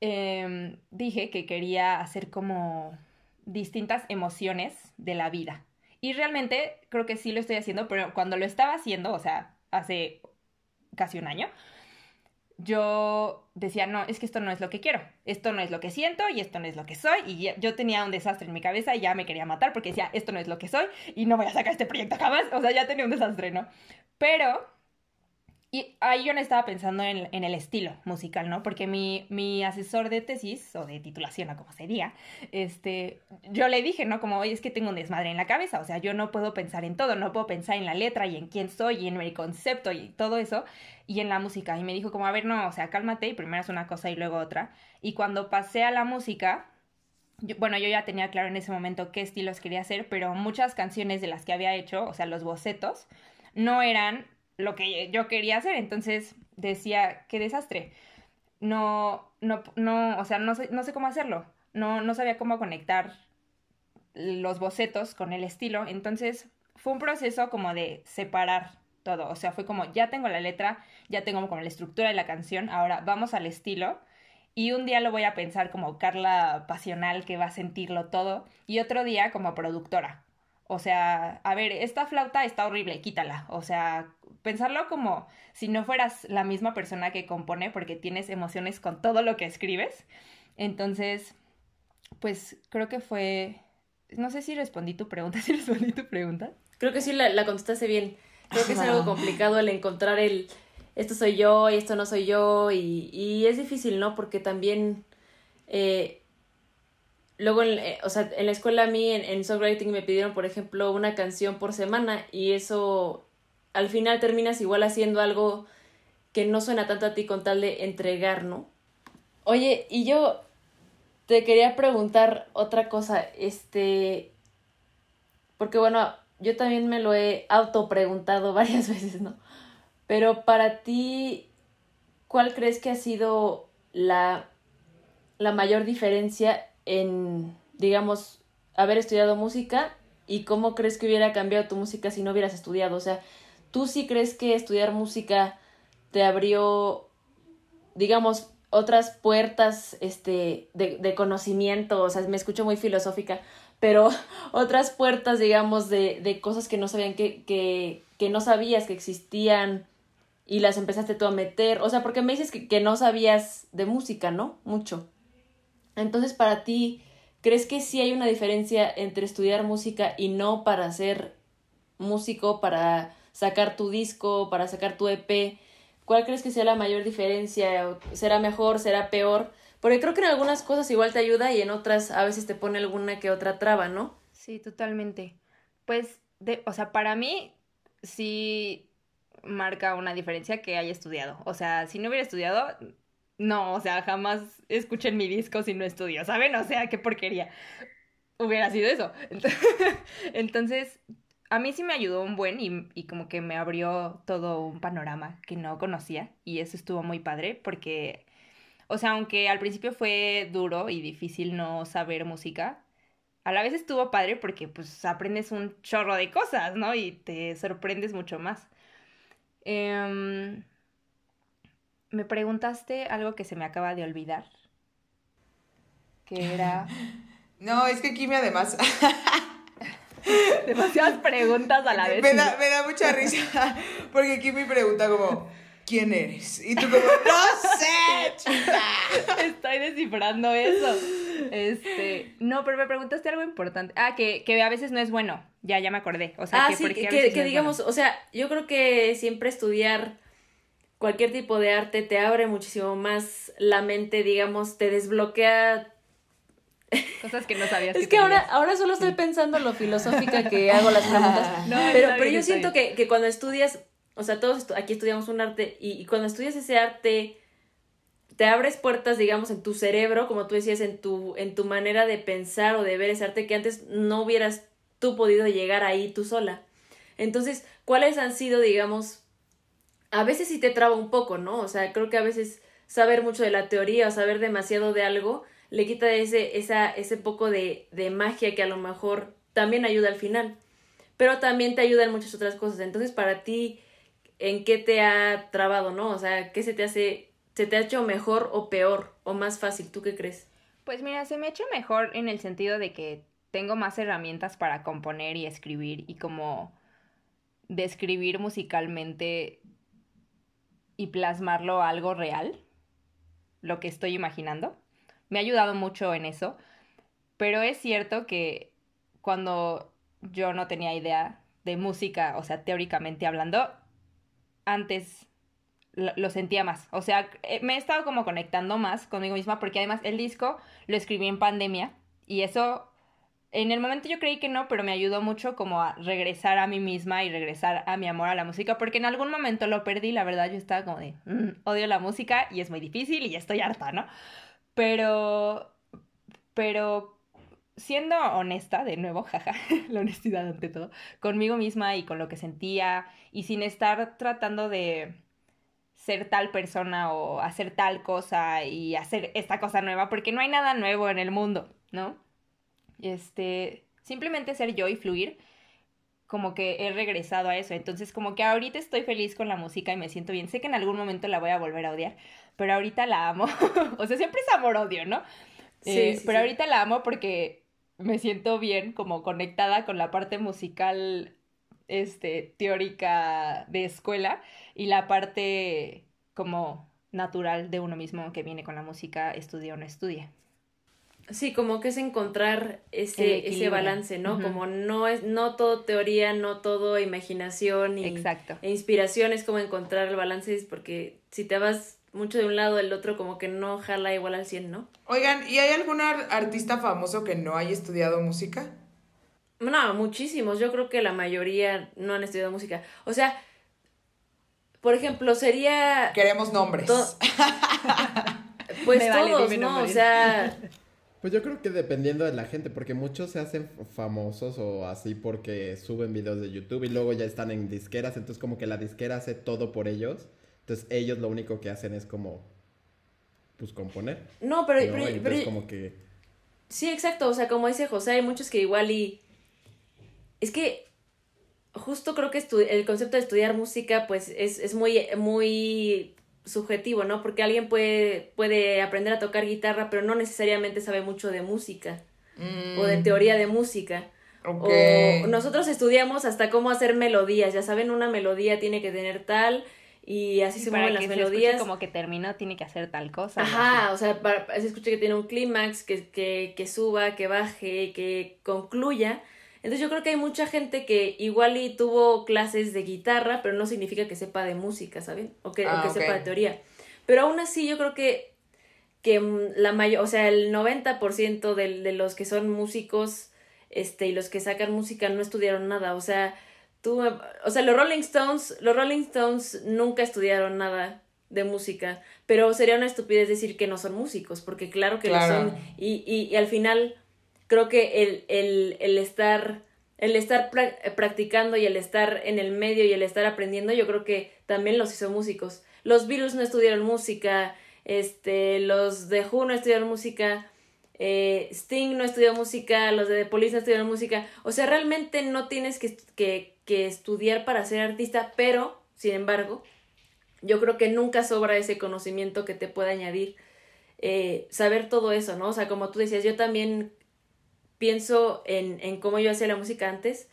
[SPEAKER 4] em, dije que quería hacer como distintas emociones de la vida. Y realmente creo que sí lo estoy haciendo, pero cuando lo estaba haciendo, o sea, hace casi un año, yo decía, no, es que esto no es lo que quiero, esto no es lo que siento y esto no es lo que soy. Y yo tenía un desastre en mi cabeza y ya me quería matar porque decía, esto no es lo que soy y no voy a sacar este proyecto jamás. O sea, ya tenía un desastre, ¿no? Pero y ahí yo no estaba pensando en, el estilo musical, ¿no? Porque mi, mi asesor de tesis, o de titulación, o como sería, este, yo le dije, ¿no? Como, oye, es que tengo un desmadre en la cabeza, o sea, yo no puedo pensar en todo, no puedo pensar en la letra y en quién soy y en el concepto y todo eso, y en la música. Y me dijo como, a ver, no, o sea, cálmate y primero es una cosa y luego otra. Y cuando pasé a la música, bueno, yo ya tenía claro en ese momento qué estilos quería hacer, pero muchas canciones de las que había hecho, o sea, los bocetos, no eran lo que yo quería hacer. Entonces decía, qué desastre. No, no, no, o sea, no sé, no sé cómo hacerlo. No, no sabía cómo conectar los bocetos con el estilo. Entonces fue un proceso como de separar todo. O sea, fue como, ya tengo la letra, ya tengo como la estructura de la canción, ahora vamos al estilo. Y un día lo voy a pensar como Carla pasional que va a sentirlo todo. Y otro día como productora. O sea, a ver, esta flauta está horrible, quítala. O sea, pensarlo como si no fueras la misma persona que compone porque tienes emociones con todo lo que escribes. Entonces, pues creo que fue... No sé si respondí tu pregunta, [laughs] si respondí tu pregunta.
[SPEAKER 1] Creo que sí la, la contestaste bien. Creo que es algo complicado el encontrar el esto soy yo y esto no soy yo y, y es difícil, ¿no? Porque también eh, luego, en, eh, o sea, en la escuela a mí en, en songwriting me pidieron, por ejemplo, una canción por semana y eso al final terminas igual haciendo algo que no suena tanto a ti con tal de entregar, ¿no? Oye, y yo te quería preguntar otra cosa, este, porque bueno, yo también me lo he auto preguntado [laughs] varias veces, ¿no? Pero para ti, ¿cuál crees que ha sido la, la mayor diferencia en, digamos, haber estudiado música y cómo crees que hubiera cambiado tu música si no hubieras estudiado? O sea, ¿tú sí crees que estudiar música te abrió, digamos, otras puertas este, de, de conocimiento? O sea, me escucho muy filosófica, pero [laughs] otras puertas, digamos, de, de cosas que no sabían que, que, que no sabías que existían y las empezaste tú a meter. O sea, porque me dices que, que no sabías de música, ¿no? Mucho. Entonces, para ti, ¿crees que sí hay una diferencia entre estudiar música y no para ser músico, para sacar tu disco, para sacar tu EP? ¿Cuál crees que sea la mayor diferencia? ¿Será mejor? ¿Será peor? Porque creo que en algunas cosas igual te ayuda y en otras a veces te pone alguna que otra traba, ¿no?
[SPEAKER 4] Sí, totalmente. Pues, de, o sea, para mí sí marca una diferencia que haya estudiado. O sea, si no hubiera estudiado, no, o sea, jamás escuchen mi disco si no estudio, ¿saben? O sea, qué porquería. Hubiera sido eso. [laughs] Entonces, a mí sí me ayudó un buen y, y, como que me abrió todo un panorama que no conocía y eso estuvo muy padre porque, o sea, aunque al principio fue duro y difícil no saber música, a la vez estuvo padre porque pues aprendes un chorro de cosas, ¿no? Y te sorprendes mucho más. Eh, me preguntaste algo que se me acaba de olvidar. Que era. [laughs]
[SPEAKER 2] No, es que Kimi además. [laughs] [laughs]
[SPEAKER 4] Demasiadas preguntas a la vez.
[SPEAKER 2] Me da, me da mucha risa. [laughs] Porque Kimi pregunta como. ¿Quién eres? Y tú como, no sé, chica. [laughs]
[SPEAKER 4] Estoy descifrando eso. Este, no, pero me preguntaste algo importante. Ah, que, que a veces no es bueno. Ya, ya me acordé. O sea,
[SPEAKER 1] ah,
[SPEAKER 4] que,
[SPEAKER 1] sí,
[SPEAKER 4] porque
[SPEAKER 1] que, que
[SPEAKER 4] no
[SPEAKER 1] digamos,
[SPEAKER 4] bueno.
[SPEAKER 1] o sea, yo creo que siempre estudiar cualquier tipo de arte te abre muchísimo más la mente, digamos, te desbloquea.
[SPEAKER 4] Cosas que no sabías
[SPEAKER 1] Es que ahora, ahora solo estoy pensando lo filosófica que hago las preguntas. [laughs]
[SPEAKER 4] No,
[SPEAKER 1] pero pero yo siento que, que cuando estudias, o sea, todos estu- aquí estudiamos un arte y, y cuando estudias ese arte te abres puertas, digamos, en tu cerebro, como tú decías, en tu, en tu manera de pensar o de ver ese arte que antes no hubieras tú podido llegar ahí tú sola. Entonces, ¿cuáles han sido, digamos, a veces sí te traba un poco, ¿no? O sea, creo que a veces saber mucho de la teoría o saber demasiado de algo le quita ese, esa, ese poco de, de magia que a lo mejor también ayuda al final. Pero también te ayuda en muchas otras cosas. Entonces, para ti, ¿en qué te ha trabado, no? O sea, ¿qué se te hace, se te ha hecho mejor o peor o más fácil? ¿Tú qué crees?
[SPEAKER 4] Pues mira, se me ha hecho mejor en el sentido de que tengo más herramientas para componer y escribir y como describir musicalmente y plasmarlo a algo real, lo que estoy imaginando. Me ha ayudado mucho en eso, pero es cierto que cuando yo no tenía idea de música, o sea, teóricamente hablando, antes lo, sentía más. O sea, eh, me he estado como conectando más conmigo misma porque además el disco lo escribí en pandemia y eso en el momento yo creí que no, pero me ayudó mucho como a regresar a mí misma y regresar a mi amor a la música, porque en algún momento lo perdí, la verdad yo estaba como de, "Mm, odio la música y es muy difícil y estoy harta, ¿no? Pero, pero siendo honesta, de nuevo, [laughs] jaja, la honestidad ante todo, conmigo misma y con lo que sentía y sin estar tratando de ser tal persona o hacer tal cosa y hacer esta cosa nueva, porque no hay nada nuevo en el mundo, ¿no? Este, simplemente ser yo y fluir, como que he regresado a eso. Entonces, como que ahorita estoy feliz con la música y me siento bien. Sé que en algún momento la voy a volver a odiar, pero ahorita la amo. [laughs] o sea, siempre es amor-odio, ¿no?
[SPEAKER 1] Sí,
[SPEAKER 4] Eh,
[SPEAKER 1] sí,
[SPEAKER 4] pero
[SPEAKER 1] sí.
[SPEAKER 4] ahorita la amo porque me siento bien, como conectada con la parte musical, este, teórica de escuela y la parte como natural de uno mismo que viene con la música, estudia o no estudia.
[SPEAKER 1] Sí, como que es encontrar ese, ese balance, ¿no? Como no es, no todo teoría, no todo imaginación y,
[SPEAKER 4] Exacto.
[SPEAKER 1] e inspiración, es como encontrar el balance, es porque si te vas mucho de un lado del otro, como que no jala igual al 100, ¿no?
[SPEAKER 2] Oigan, ¿y hay algún ar- artista famoso que no haya estudiado música?
[SPEAKER 1] No, muchísimos. Yo creo que la mayoría no han estudiado música. O sea, por ejemplo, sería
[SPEAKER 2] Queremos nombres.
[SPEAKER 1] To- [laughs] pues
[SPEAKER 4] Me
[SPEAKER 1] todos, ¿no? O sea,
[SPEAKER 3] Pues yo creo que dependiendo de la gente, porque muchos se hacen famosos o así porque suben videos de YouTube y luego ya están en disqueras, entonces como que la disquera hace todo por ellos, entonces ellos lo único que hacen es como, pues componer.
[SPEAKER 1] No, pero,
[SPEAKER 3] ¿no?
[SPEAKER 1] pero-
[SPEAKER 3] Entonces
[SPEAKER 1] pero-
[SPEAKER 3] como que...
[SPEAKER 1] Sí, exacto. O sea, como dice José, hay muchos que igual y. Es que justo creo que estu- el concepto de estudiar música, pues, es, es muy, muy subjetivo, ¿no? Porque alguien puede, puede aprender a tocar guitarra, pero no necesariamente sabe mucho de música o de teoría de música.
[SPEAKER 2] Mm, Ok.
[SPEAKER 1] O nosotros estudiamos hasta cómo hacer melodías. Ya saben, una melodía tiene que tener tal y así se
[SPEAKER 4] para
[SPEAKER 1] mueven
[SPEAKER 4] que
[SPEAKER 1] las
[SPEAKER 4] se escuche
[SPEAKER 1] melodías.
[SPEAKER 4] como que terminó, tiene que hacer tal cosa.
[SPEAKER 1] Ajá, o sea, para, se escucha que tiene un clímax, que, que, que suba, que baje, que concluya. Entonces yo creo que hay mucha gente que igual y tuvo clases de guitarra, pero no significa que sepa de música, ¿saben? O que, o
[SPEAKER 2] Ah,
[SPEAKER 1] que sepa de teoría. Pero aún así yo creo que, que mm, la mayor, o sea, el 90% de, de los que son músicos este, y los que sacan música no estudiaron nada. O sea, tú, o sea, los Rolling Stones, los Rolling Stones nunca estudiaron nada de música, pero sería una estupidez decir que no son músicos, porque claro que
[SPEAKER 2] Claro.
[SPEAKER 1] lo son. Y, y, y al final, creo que el, el, el estar, el estar pra- practicando y el estar en el medio y el estar aprendiendo, yo creo que también los hizo músicos. Los Beatles no estudiaron música, este, los de Who no estudiaron música, eh, Sting no estudió música, los de The Police no estudiaron música. O sea, realmente no tienes que, que, que estudiar para ser artista, pero, sin embargo, yo creo que nunca sobra ese conocimiento que te puede añadir eh, saber todo eso, ¿no? O sea, como tú decías, yo también pienso en, en cómo yo hacía la música antes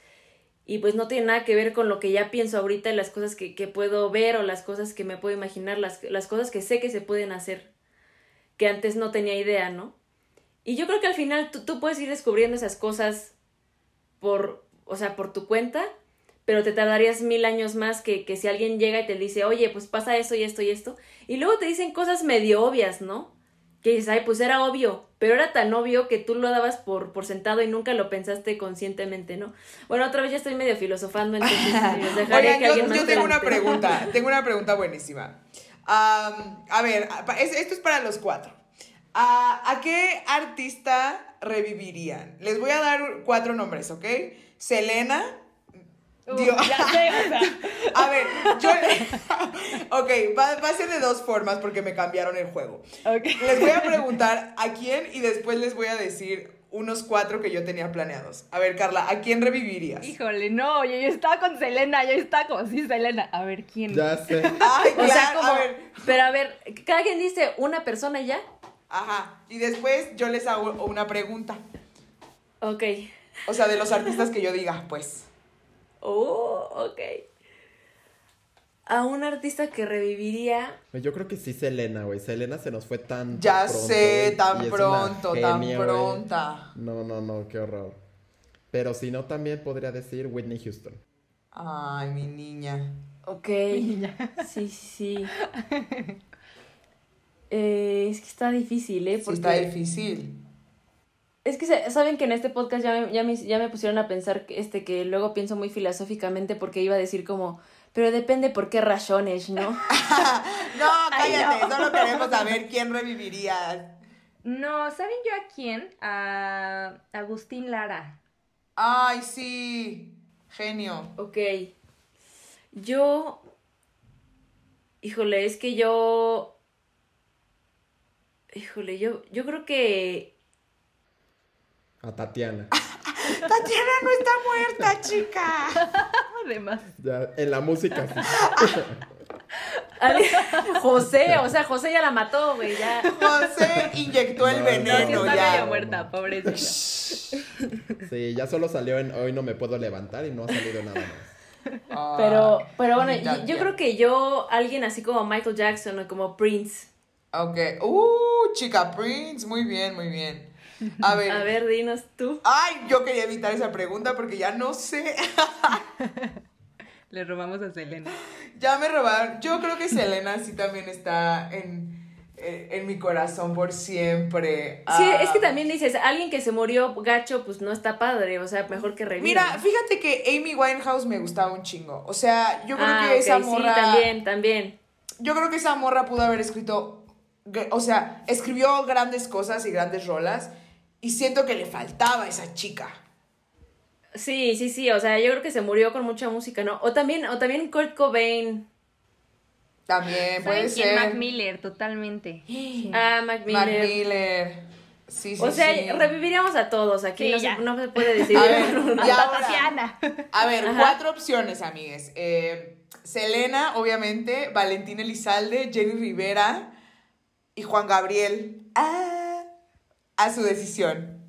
[SPEAKER 1] y pues no tiene nada que ver con lo que ya pienso ahorita y las cosas que, que puedo ver o las cosas que me puedo imaginar, las, las cosas que sé que se pueden hacer, que antes no tenía idea, ¿no? Y yo creo que al final tú, tú puedes ir descubriendo esas cosas por, o sea, por tu cuenta, pero te tardarías mil años más que, que si alguien llega y te dice, oye, pues pasa esto y esto y esto, y luego te dicen cosas medio obvias, ¿no? Que dices, ay, pues era obvio, pero era tan obvio que tú lo dabas por, por sentado y nunca lo pensaste conscientemente, ¿no? Bueno, otra vez ya estoy medio filosofando, entonces [laughs] les dejaré
[SPEAKER 2] Oigan,
[SPEAKER 1] que alguien
[SPEAKER 2] yo,
[SPEAKER 1] más
[SPEAKER 2] yo tengo una pregunta, tengo una pregunta buenísima. Am, a ver, esto es para los cuatro. ¿A, a qué artista revivirían? Les voy a dar cuatro nombres, ¿ok? Selena. Dios.
[SPEAKER 4] ya sé, o sea. [laughs]
[SPEAKER 2] A ver, yo... [laughs] ok, va, va a ser de dos formas porque me cambiaron el juego.
[SPEAKER 4] Ok.
[SPEAKER 2] Les voy a preguntar a quién y después les voy a decir unos cuatro que yo tenía planeados. A ver, Carla, ¿a quién revivirías?
[SPEAKER 4] Híjole, no, yo, yo estaba con Selena, yo estaba como, sí, Selena. A ver, ¿quién?
[SPEAKER 3] Ya sé.
[SPEAKER 2] Ay,
[SPEAKER 1] O sea, como,
[SPEAKER 2] a ver.
[SPEAKER 1] pero a ver, cada quien dice una persona y ya.
[SPEAKER 2] Ajá. Y después yo les hago una pregunta.
[SPEAKER 1] Ok.
[SPEAKER 2] O sea, de los artistas que yo diga, pues.
[SPEAKER 1] Oh, ok. A un artista que reviviría.
[SPEAKER 3] Yo creo que sí Selena, güey. Selena se nos fue tan
[SPEAKER 2] Ya
[SPEAKER 3] pronto,
[SPEAKER 2] sé, tan pronto, tan
[SPEAKER 3] genia,
[SPEAKER 2] pronta.
[SPEAKER 3] No, no, no, qué horror. Pero si no, también podría decir Whitney Houston.
[SPEAKER 2] Ay, mi niña.
[SPEAKER 1] Ok. Sí, sí, sí. [laughs] Eh, es que está difícil, ¿eh?
[SPEAKER 2] Sí,
[SPEAKER 1] Porque
[SPEAKER 2] está difícil.
[SPEAKER 1] es que se- saben que en este podcast ya me, ya me, ya me pusieron a pensar que, este, que luego pienso muy filosóficamente porque iba a decir como, pero depende por qué razones, ¿no? [laughs]
[SPEAKER 2] No, cállate, solo queremos saber quién reviviría.
[SPEAKER 4] No, ¿saben yo a quién? A Agustín Lara.
[SPEAKER 2] Ay, sí. Genio.
[SPEAKER 1] Ok. Yo. Híjole, es que yo. Híjole, yo, yo creo que.
[SPEAKER 3] A Tatiana. [laughs]
[SPEAKER 2] Tatiana no está muerta, chica. [laughs]
[SPEAKER 4] Además.
[SPEAKER 3] Ya, en la música sí. [laughs]
[SPEAKER 1] José, o sea, José ya la mató, güey, ya.
[SPEAKER 2] José inyectó el
[SPEAKER 3] No,
[SPEAKER 4] No,
[SPEAKER 2] veneno
[SPEAKER 4] está
[SPEAKER 2] ya.
[SPEAKER 4] medio muerta, pobrecita.
[SPEAKER 3] Sí, ya solo salió en Hoy no me puedo levantar y no ha salido nada más.
[SPEAKER 1] Pero, pero bueno,
[SPEAKER 2] mi
[SPEAKER 1] yo, creo que yo, alguien así como Michael Jackson o como Prince.
[SPEAKER 2] Ok. Uh, chica Prince. Muy bien, muy bien. A [laughs] ver.
[SPEAKER 1] A ver, dinos tú.
[SPEAKER 2] Ay, yo quería evitar esa pregunta porque ya no sé. [laughs]
[SPEAKER 4] Le robamos a Selena.
[SPEAKER 2] ya me robaron. Yo creo que Selena sí también está en, en, en mi corazón por siempre.
[SPEAKER 1] Sí,
[SPEAKER 2] Ah,
[SPEAKER 1] es que también dices, alguien que se murió gacho, pues no está padre, o sea, mejor que reviva.
[SPEAKER 2] Mira, fíjate que Amy Winehouse me gustaba un chingo. O sea, yo creo
[SPEAKER 1] Ah,
[SPEAKER 2] que esa
[SPEAKER 1] sí,
[SPEAKER 2] morra.
[SPEAKER 1] también, también.
[SPEAKER 2] Yo creo que esa morra pudo haber escrito. O sea, escribió grandes cosas y grandes rolas. Y siento que le faltaba a esa chica.
[SPEAKER 1] Sí, sí, sí, o sea, yo creo que se murió con mucha música, ¿no? O también, o también Kurt Cobain.
[SPEAKER 2] También puede ser.
[SPEAKER 4] Mac Miller, totalmente. [gasps]
[SPEAKER 1] Ah, Mac
[SPEAKER 2] Mac
[SPEAKER 1] Miller.
[SPEAKER 2] Miller. Sí, sí,
[SPEAKER 1] O sea,
[SPEAKER 2] sí.
[SPEAKER 1] reviviríamos a todos. Aquí
[SPEAKER 4] Sí,
[SPEAKER 1] no, se, no se puede [laughs] decir.
[SPEAKER 2] A ver, y ahora, a ver,
[SPEAKER 1] Ajá.
[SPEAKER 2] cuatro opciones, amigues. Eh, Selena, obviamente, Valentín Elizalde, Jenny Rivera y Juan Gabriel. Ah, a su decisión.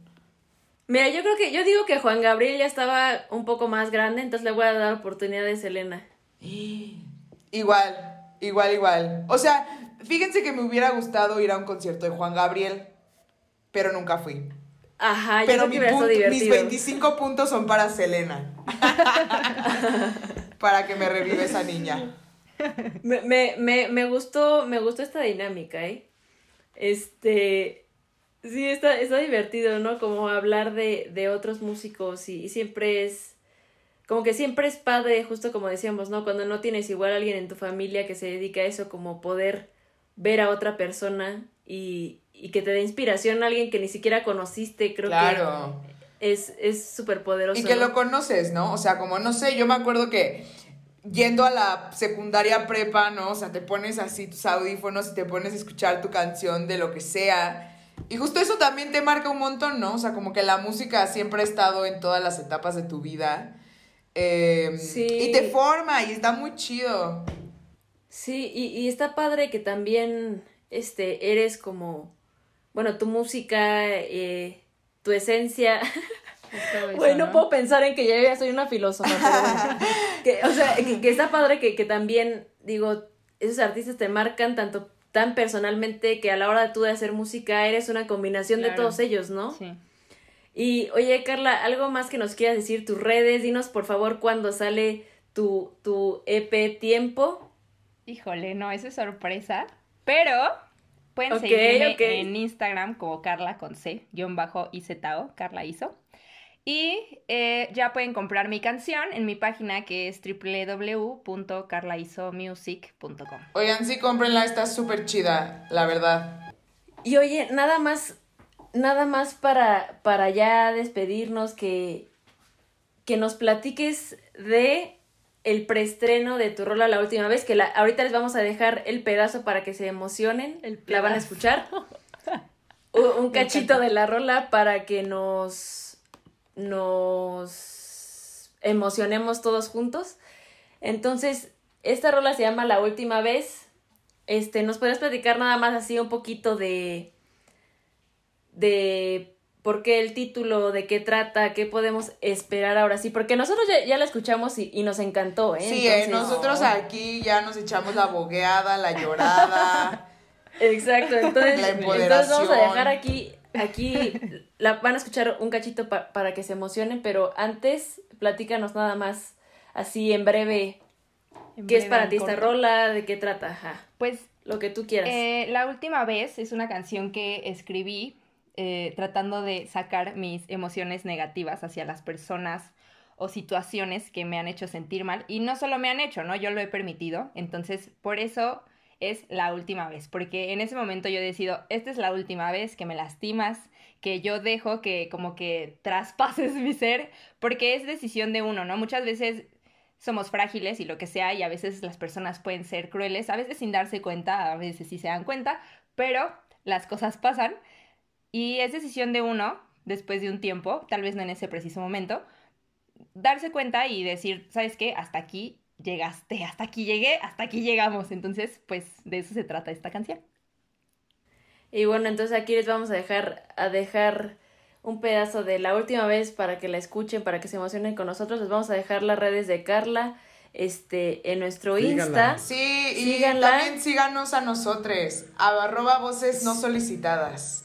[SPEAKER 1] Mira, yo creo que, yo digo que Juan Gabriel ya estaba un poco más grande, entonces le voy a dar oportunidad de Selena. [gasps]
[SPEAKER 2] Igual, igual, igual. O sea, fíjense que me hubiera gustado ir a un concierto de Juan Gabriel, pero nunca fui.
[SPEAKER 1] Ajá, yo
[SPEAKER 2] Pero mi punto- mis
[SPEAKER 1] divertido.
[SPEAKER 2] 25 puntos son para Selena. [laughs] para que me revive esa niña.
[SPEAKER 1] Me, me, me, me gustó, me gustó esta dinámica, ¿eh? Este, sí, está, está divertido, ¿no? Como hablar de, de otros músicos y, y siempre es, como que siempre es padre, justo como decíamos, ¿no? Cuando no tienes igual a alguien en tu familia que se dedica a eso, como poder ver a otra persona y, y que te dé inspiración a alguien que ni siquiera conociste, creo
[SPEAKER 2] Claro.
[SPEAKER 1] que es es súper poderoso.
[SPEAKER 2] Y que
[SPEAKER 1] ¿no?
[SPEAKER 2] lo conoces, ¿no? O sea, como no sé, yo me acuerdo que yendo a la secundaria prepa, ¿no? O sea, te pones así tus audífonos y te pones a escuchar tu canción de lo que sea. Y justo eso también te marca un montón, ¿no? O sea, como que la música siempre ha estado en todas las etapas de tu vida. Eh,
[SPEAKER 1] Sí.
[SPEAKER 2] Y te forma y está muy chido.
[SPEAKER 1] Sí, y, y está padre que también este, eres como, bueno, tu música, eh, tu esencia. [laughs] Güey, no puedo pensar en que yo ya soy una filósofa, pero bueno. [laughs] Que, o sea, que, que está padre que, que también, digo, esos artistas te marcan tanto tan personalmente que a la hora de tú de hacer música eres una combinación de todos ellos, ¿no?
[SPEAKER 4] Sí.
[SPEAKER 1] Y oye, Carla, algo más que nos quieras decir, tus redes, dinos por favor cuándo sale tu, tu EP Tiempo.
[SPEAKER 4] Híjole, no, eso es sorpresa. Pero pueden
[SPEAKER 1] Ok,
[SPEAKER 4] seguirme en Instagram como Carla con C, guion bajo IZO, Carla Iso. Y eh, ya pueden comprar mi canción en mi página que es www.carlaisomusic.com.
[SPEAKER 2] Oigan, sí, cómprenla, está súper chida, la verdad.
[SPEAKER 1] Y oye, nada más, nada más para, para ya despedirnos, que, que nos platiques de el preestreno de tu rola la última vez, que la, ahorita les vamos a dejar el pedazo para que se emocionen,
[SPEAKER 4] El
[SPEAKER 1] la van a escuchar. [laughs] Un, cachito de la rola para que nos, nos emocionemos todos juntos. Entonces, esta rola se llama La Última Vez. Este, ¿nos podrías platicar nada más así un poquito de de por qué el título, de qué trata, qué podemos esperar ahora sí? Porque nosotros ya, ya la escuchamos y, y nos encantó, ¿eh?
[SPEAKER 2] Sí, eh, nosotros aquí ya nos echamos la bogueada, la llorada. [laughs]
[SPEAKER 1] Exacto, entonces,
[SPEAKER 2] La
[SPEAKER 1] entonces vamos a dejar aquí, aquí, la, van a escuchar un cachito pa- para que se emocionen, pero antes platícanos nada más, así en breve,
[SPEAKER 4] En
[SPEAKER 1] qué es para ti esta rola, de qué trata, ajá,
[SPEAKER 4] Pues
[SPEAKER 1] lo que tú quieras.
[SPEAKER 4] Eh, la última vez es una canción que escribí eh, tratando de sacar mis emociones negativas hacia las personas o situaciones que me han hecho sentir mal. Y no solo me han hecho, ¿no? Yo lo he permitido. Entonces, por eso es la última vez. Porque en ese momento yo decido, esta es la última vez que me lastimas, que yo dejo que como que traspases [laughs] mi ser, porque es decisión de uno, ¿no? Muchas veces somos frágiles y lo que sea, y a veces las personas pueden ser crueles, a veces sin darse cuenta, a veces sí se dan cuenta, pero las cosas pasan y es decisión de uno, después de un tiempo, tal vez no en ese preciso momento, darse cuenta y decir, ¿sabes qué? Hasta aquí llegaste, hasta aquí llegué, hasta aquí llegamos. Entonces, pues de eso se trata esta canción.
[SPEAKER 1] Y bueno, entonces aquí les vamos a dejar, a dejar un pedazo de la última vez para que la escuchen, para que se emocionen con nosotros. Les vamos a dejar las redes de Carla este, en nuestro
[SPEAKER 3] Síganla.
[SPEAKER 1] Insta.
[SPEAKER 2] Sí, y
[SPEAKER 1] Síganla.
[SPEAKER 2] también síganos a nosotros, arroba voces no solicitadas.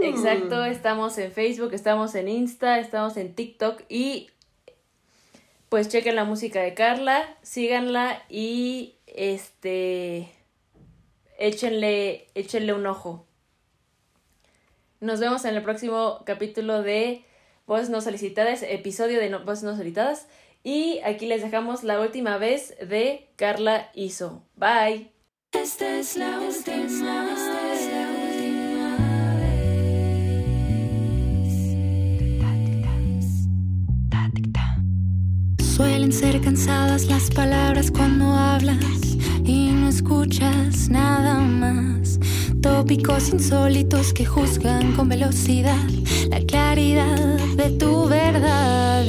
[SPEAKER 1] Exacto, estamos en Facebook, estamos en Insta, estamos en TikTok y pues chequen la música de Carla, síganla y este échenle, échenle un ojo. Nos vemos en el próximo capítulo de Voces No Solicitadas, episodio de no- Voces No Solicitadas. Y aquí les dejamos la última vez de Carla Iso. Bye.
[SPEAKER 5] Suelen ser cansadas las palabras cuando hablas y no escuchas nada más. Tópicos insólitos que juzgan con velocidad la claridad de tu verdad.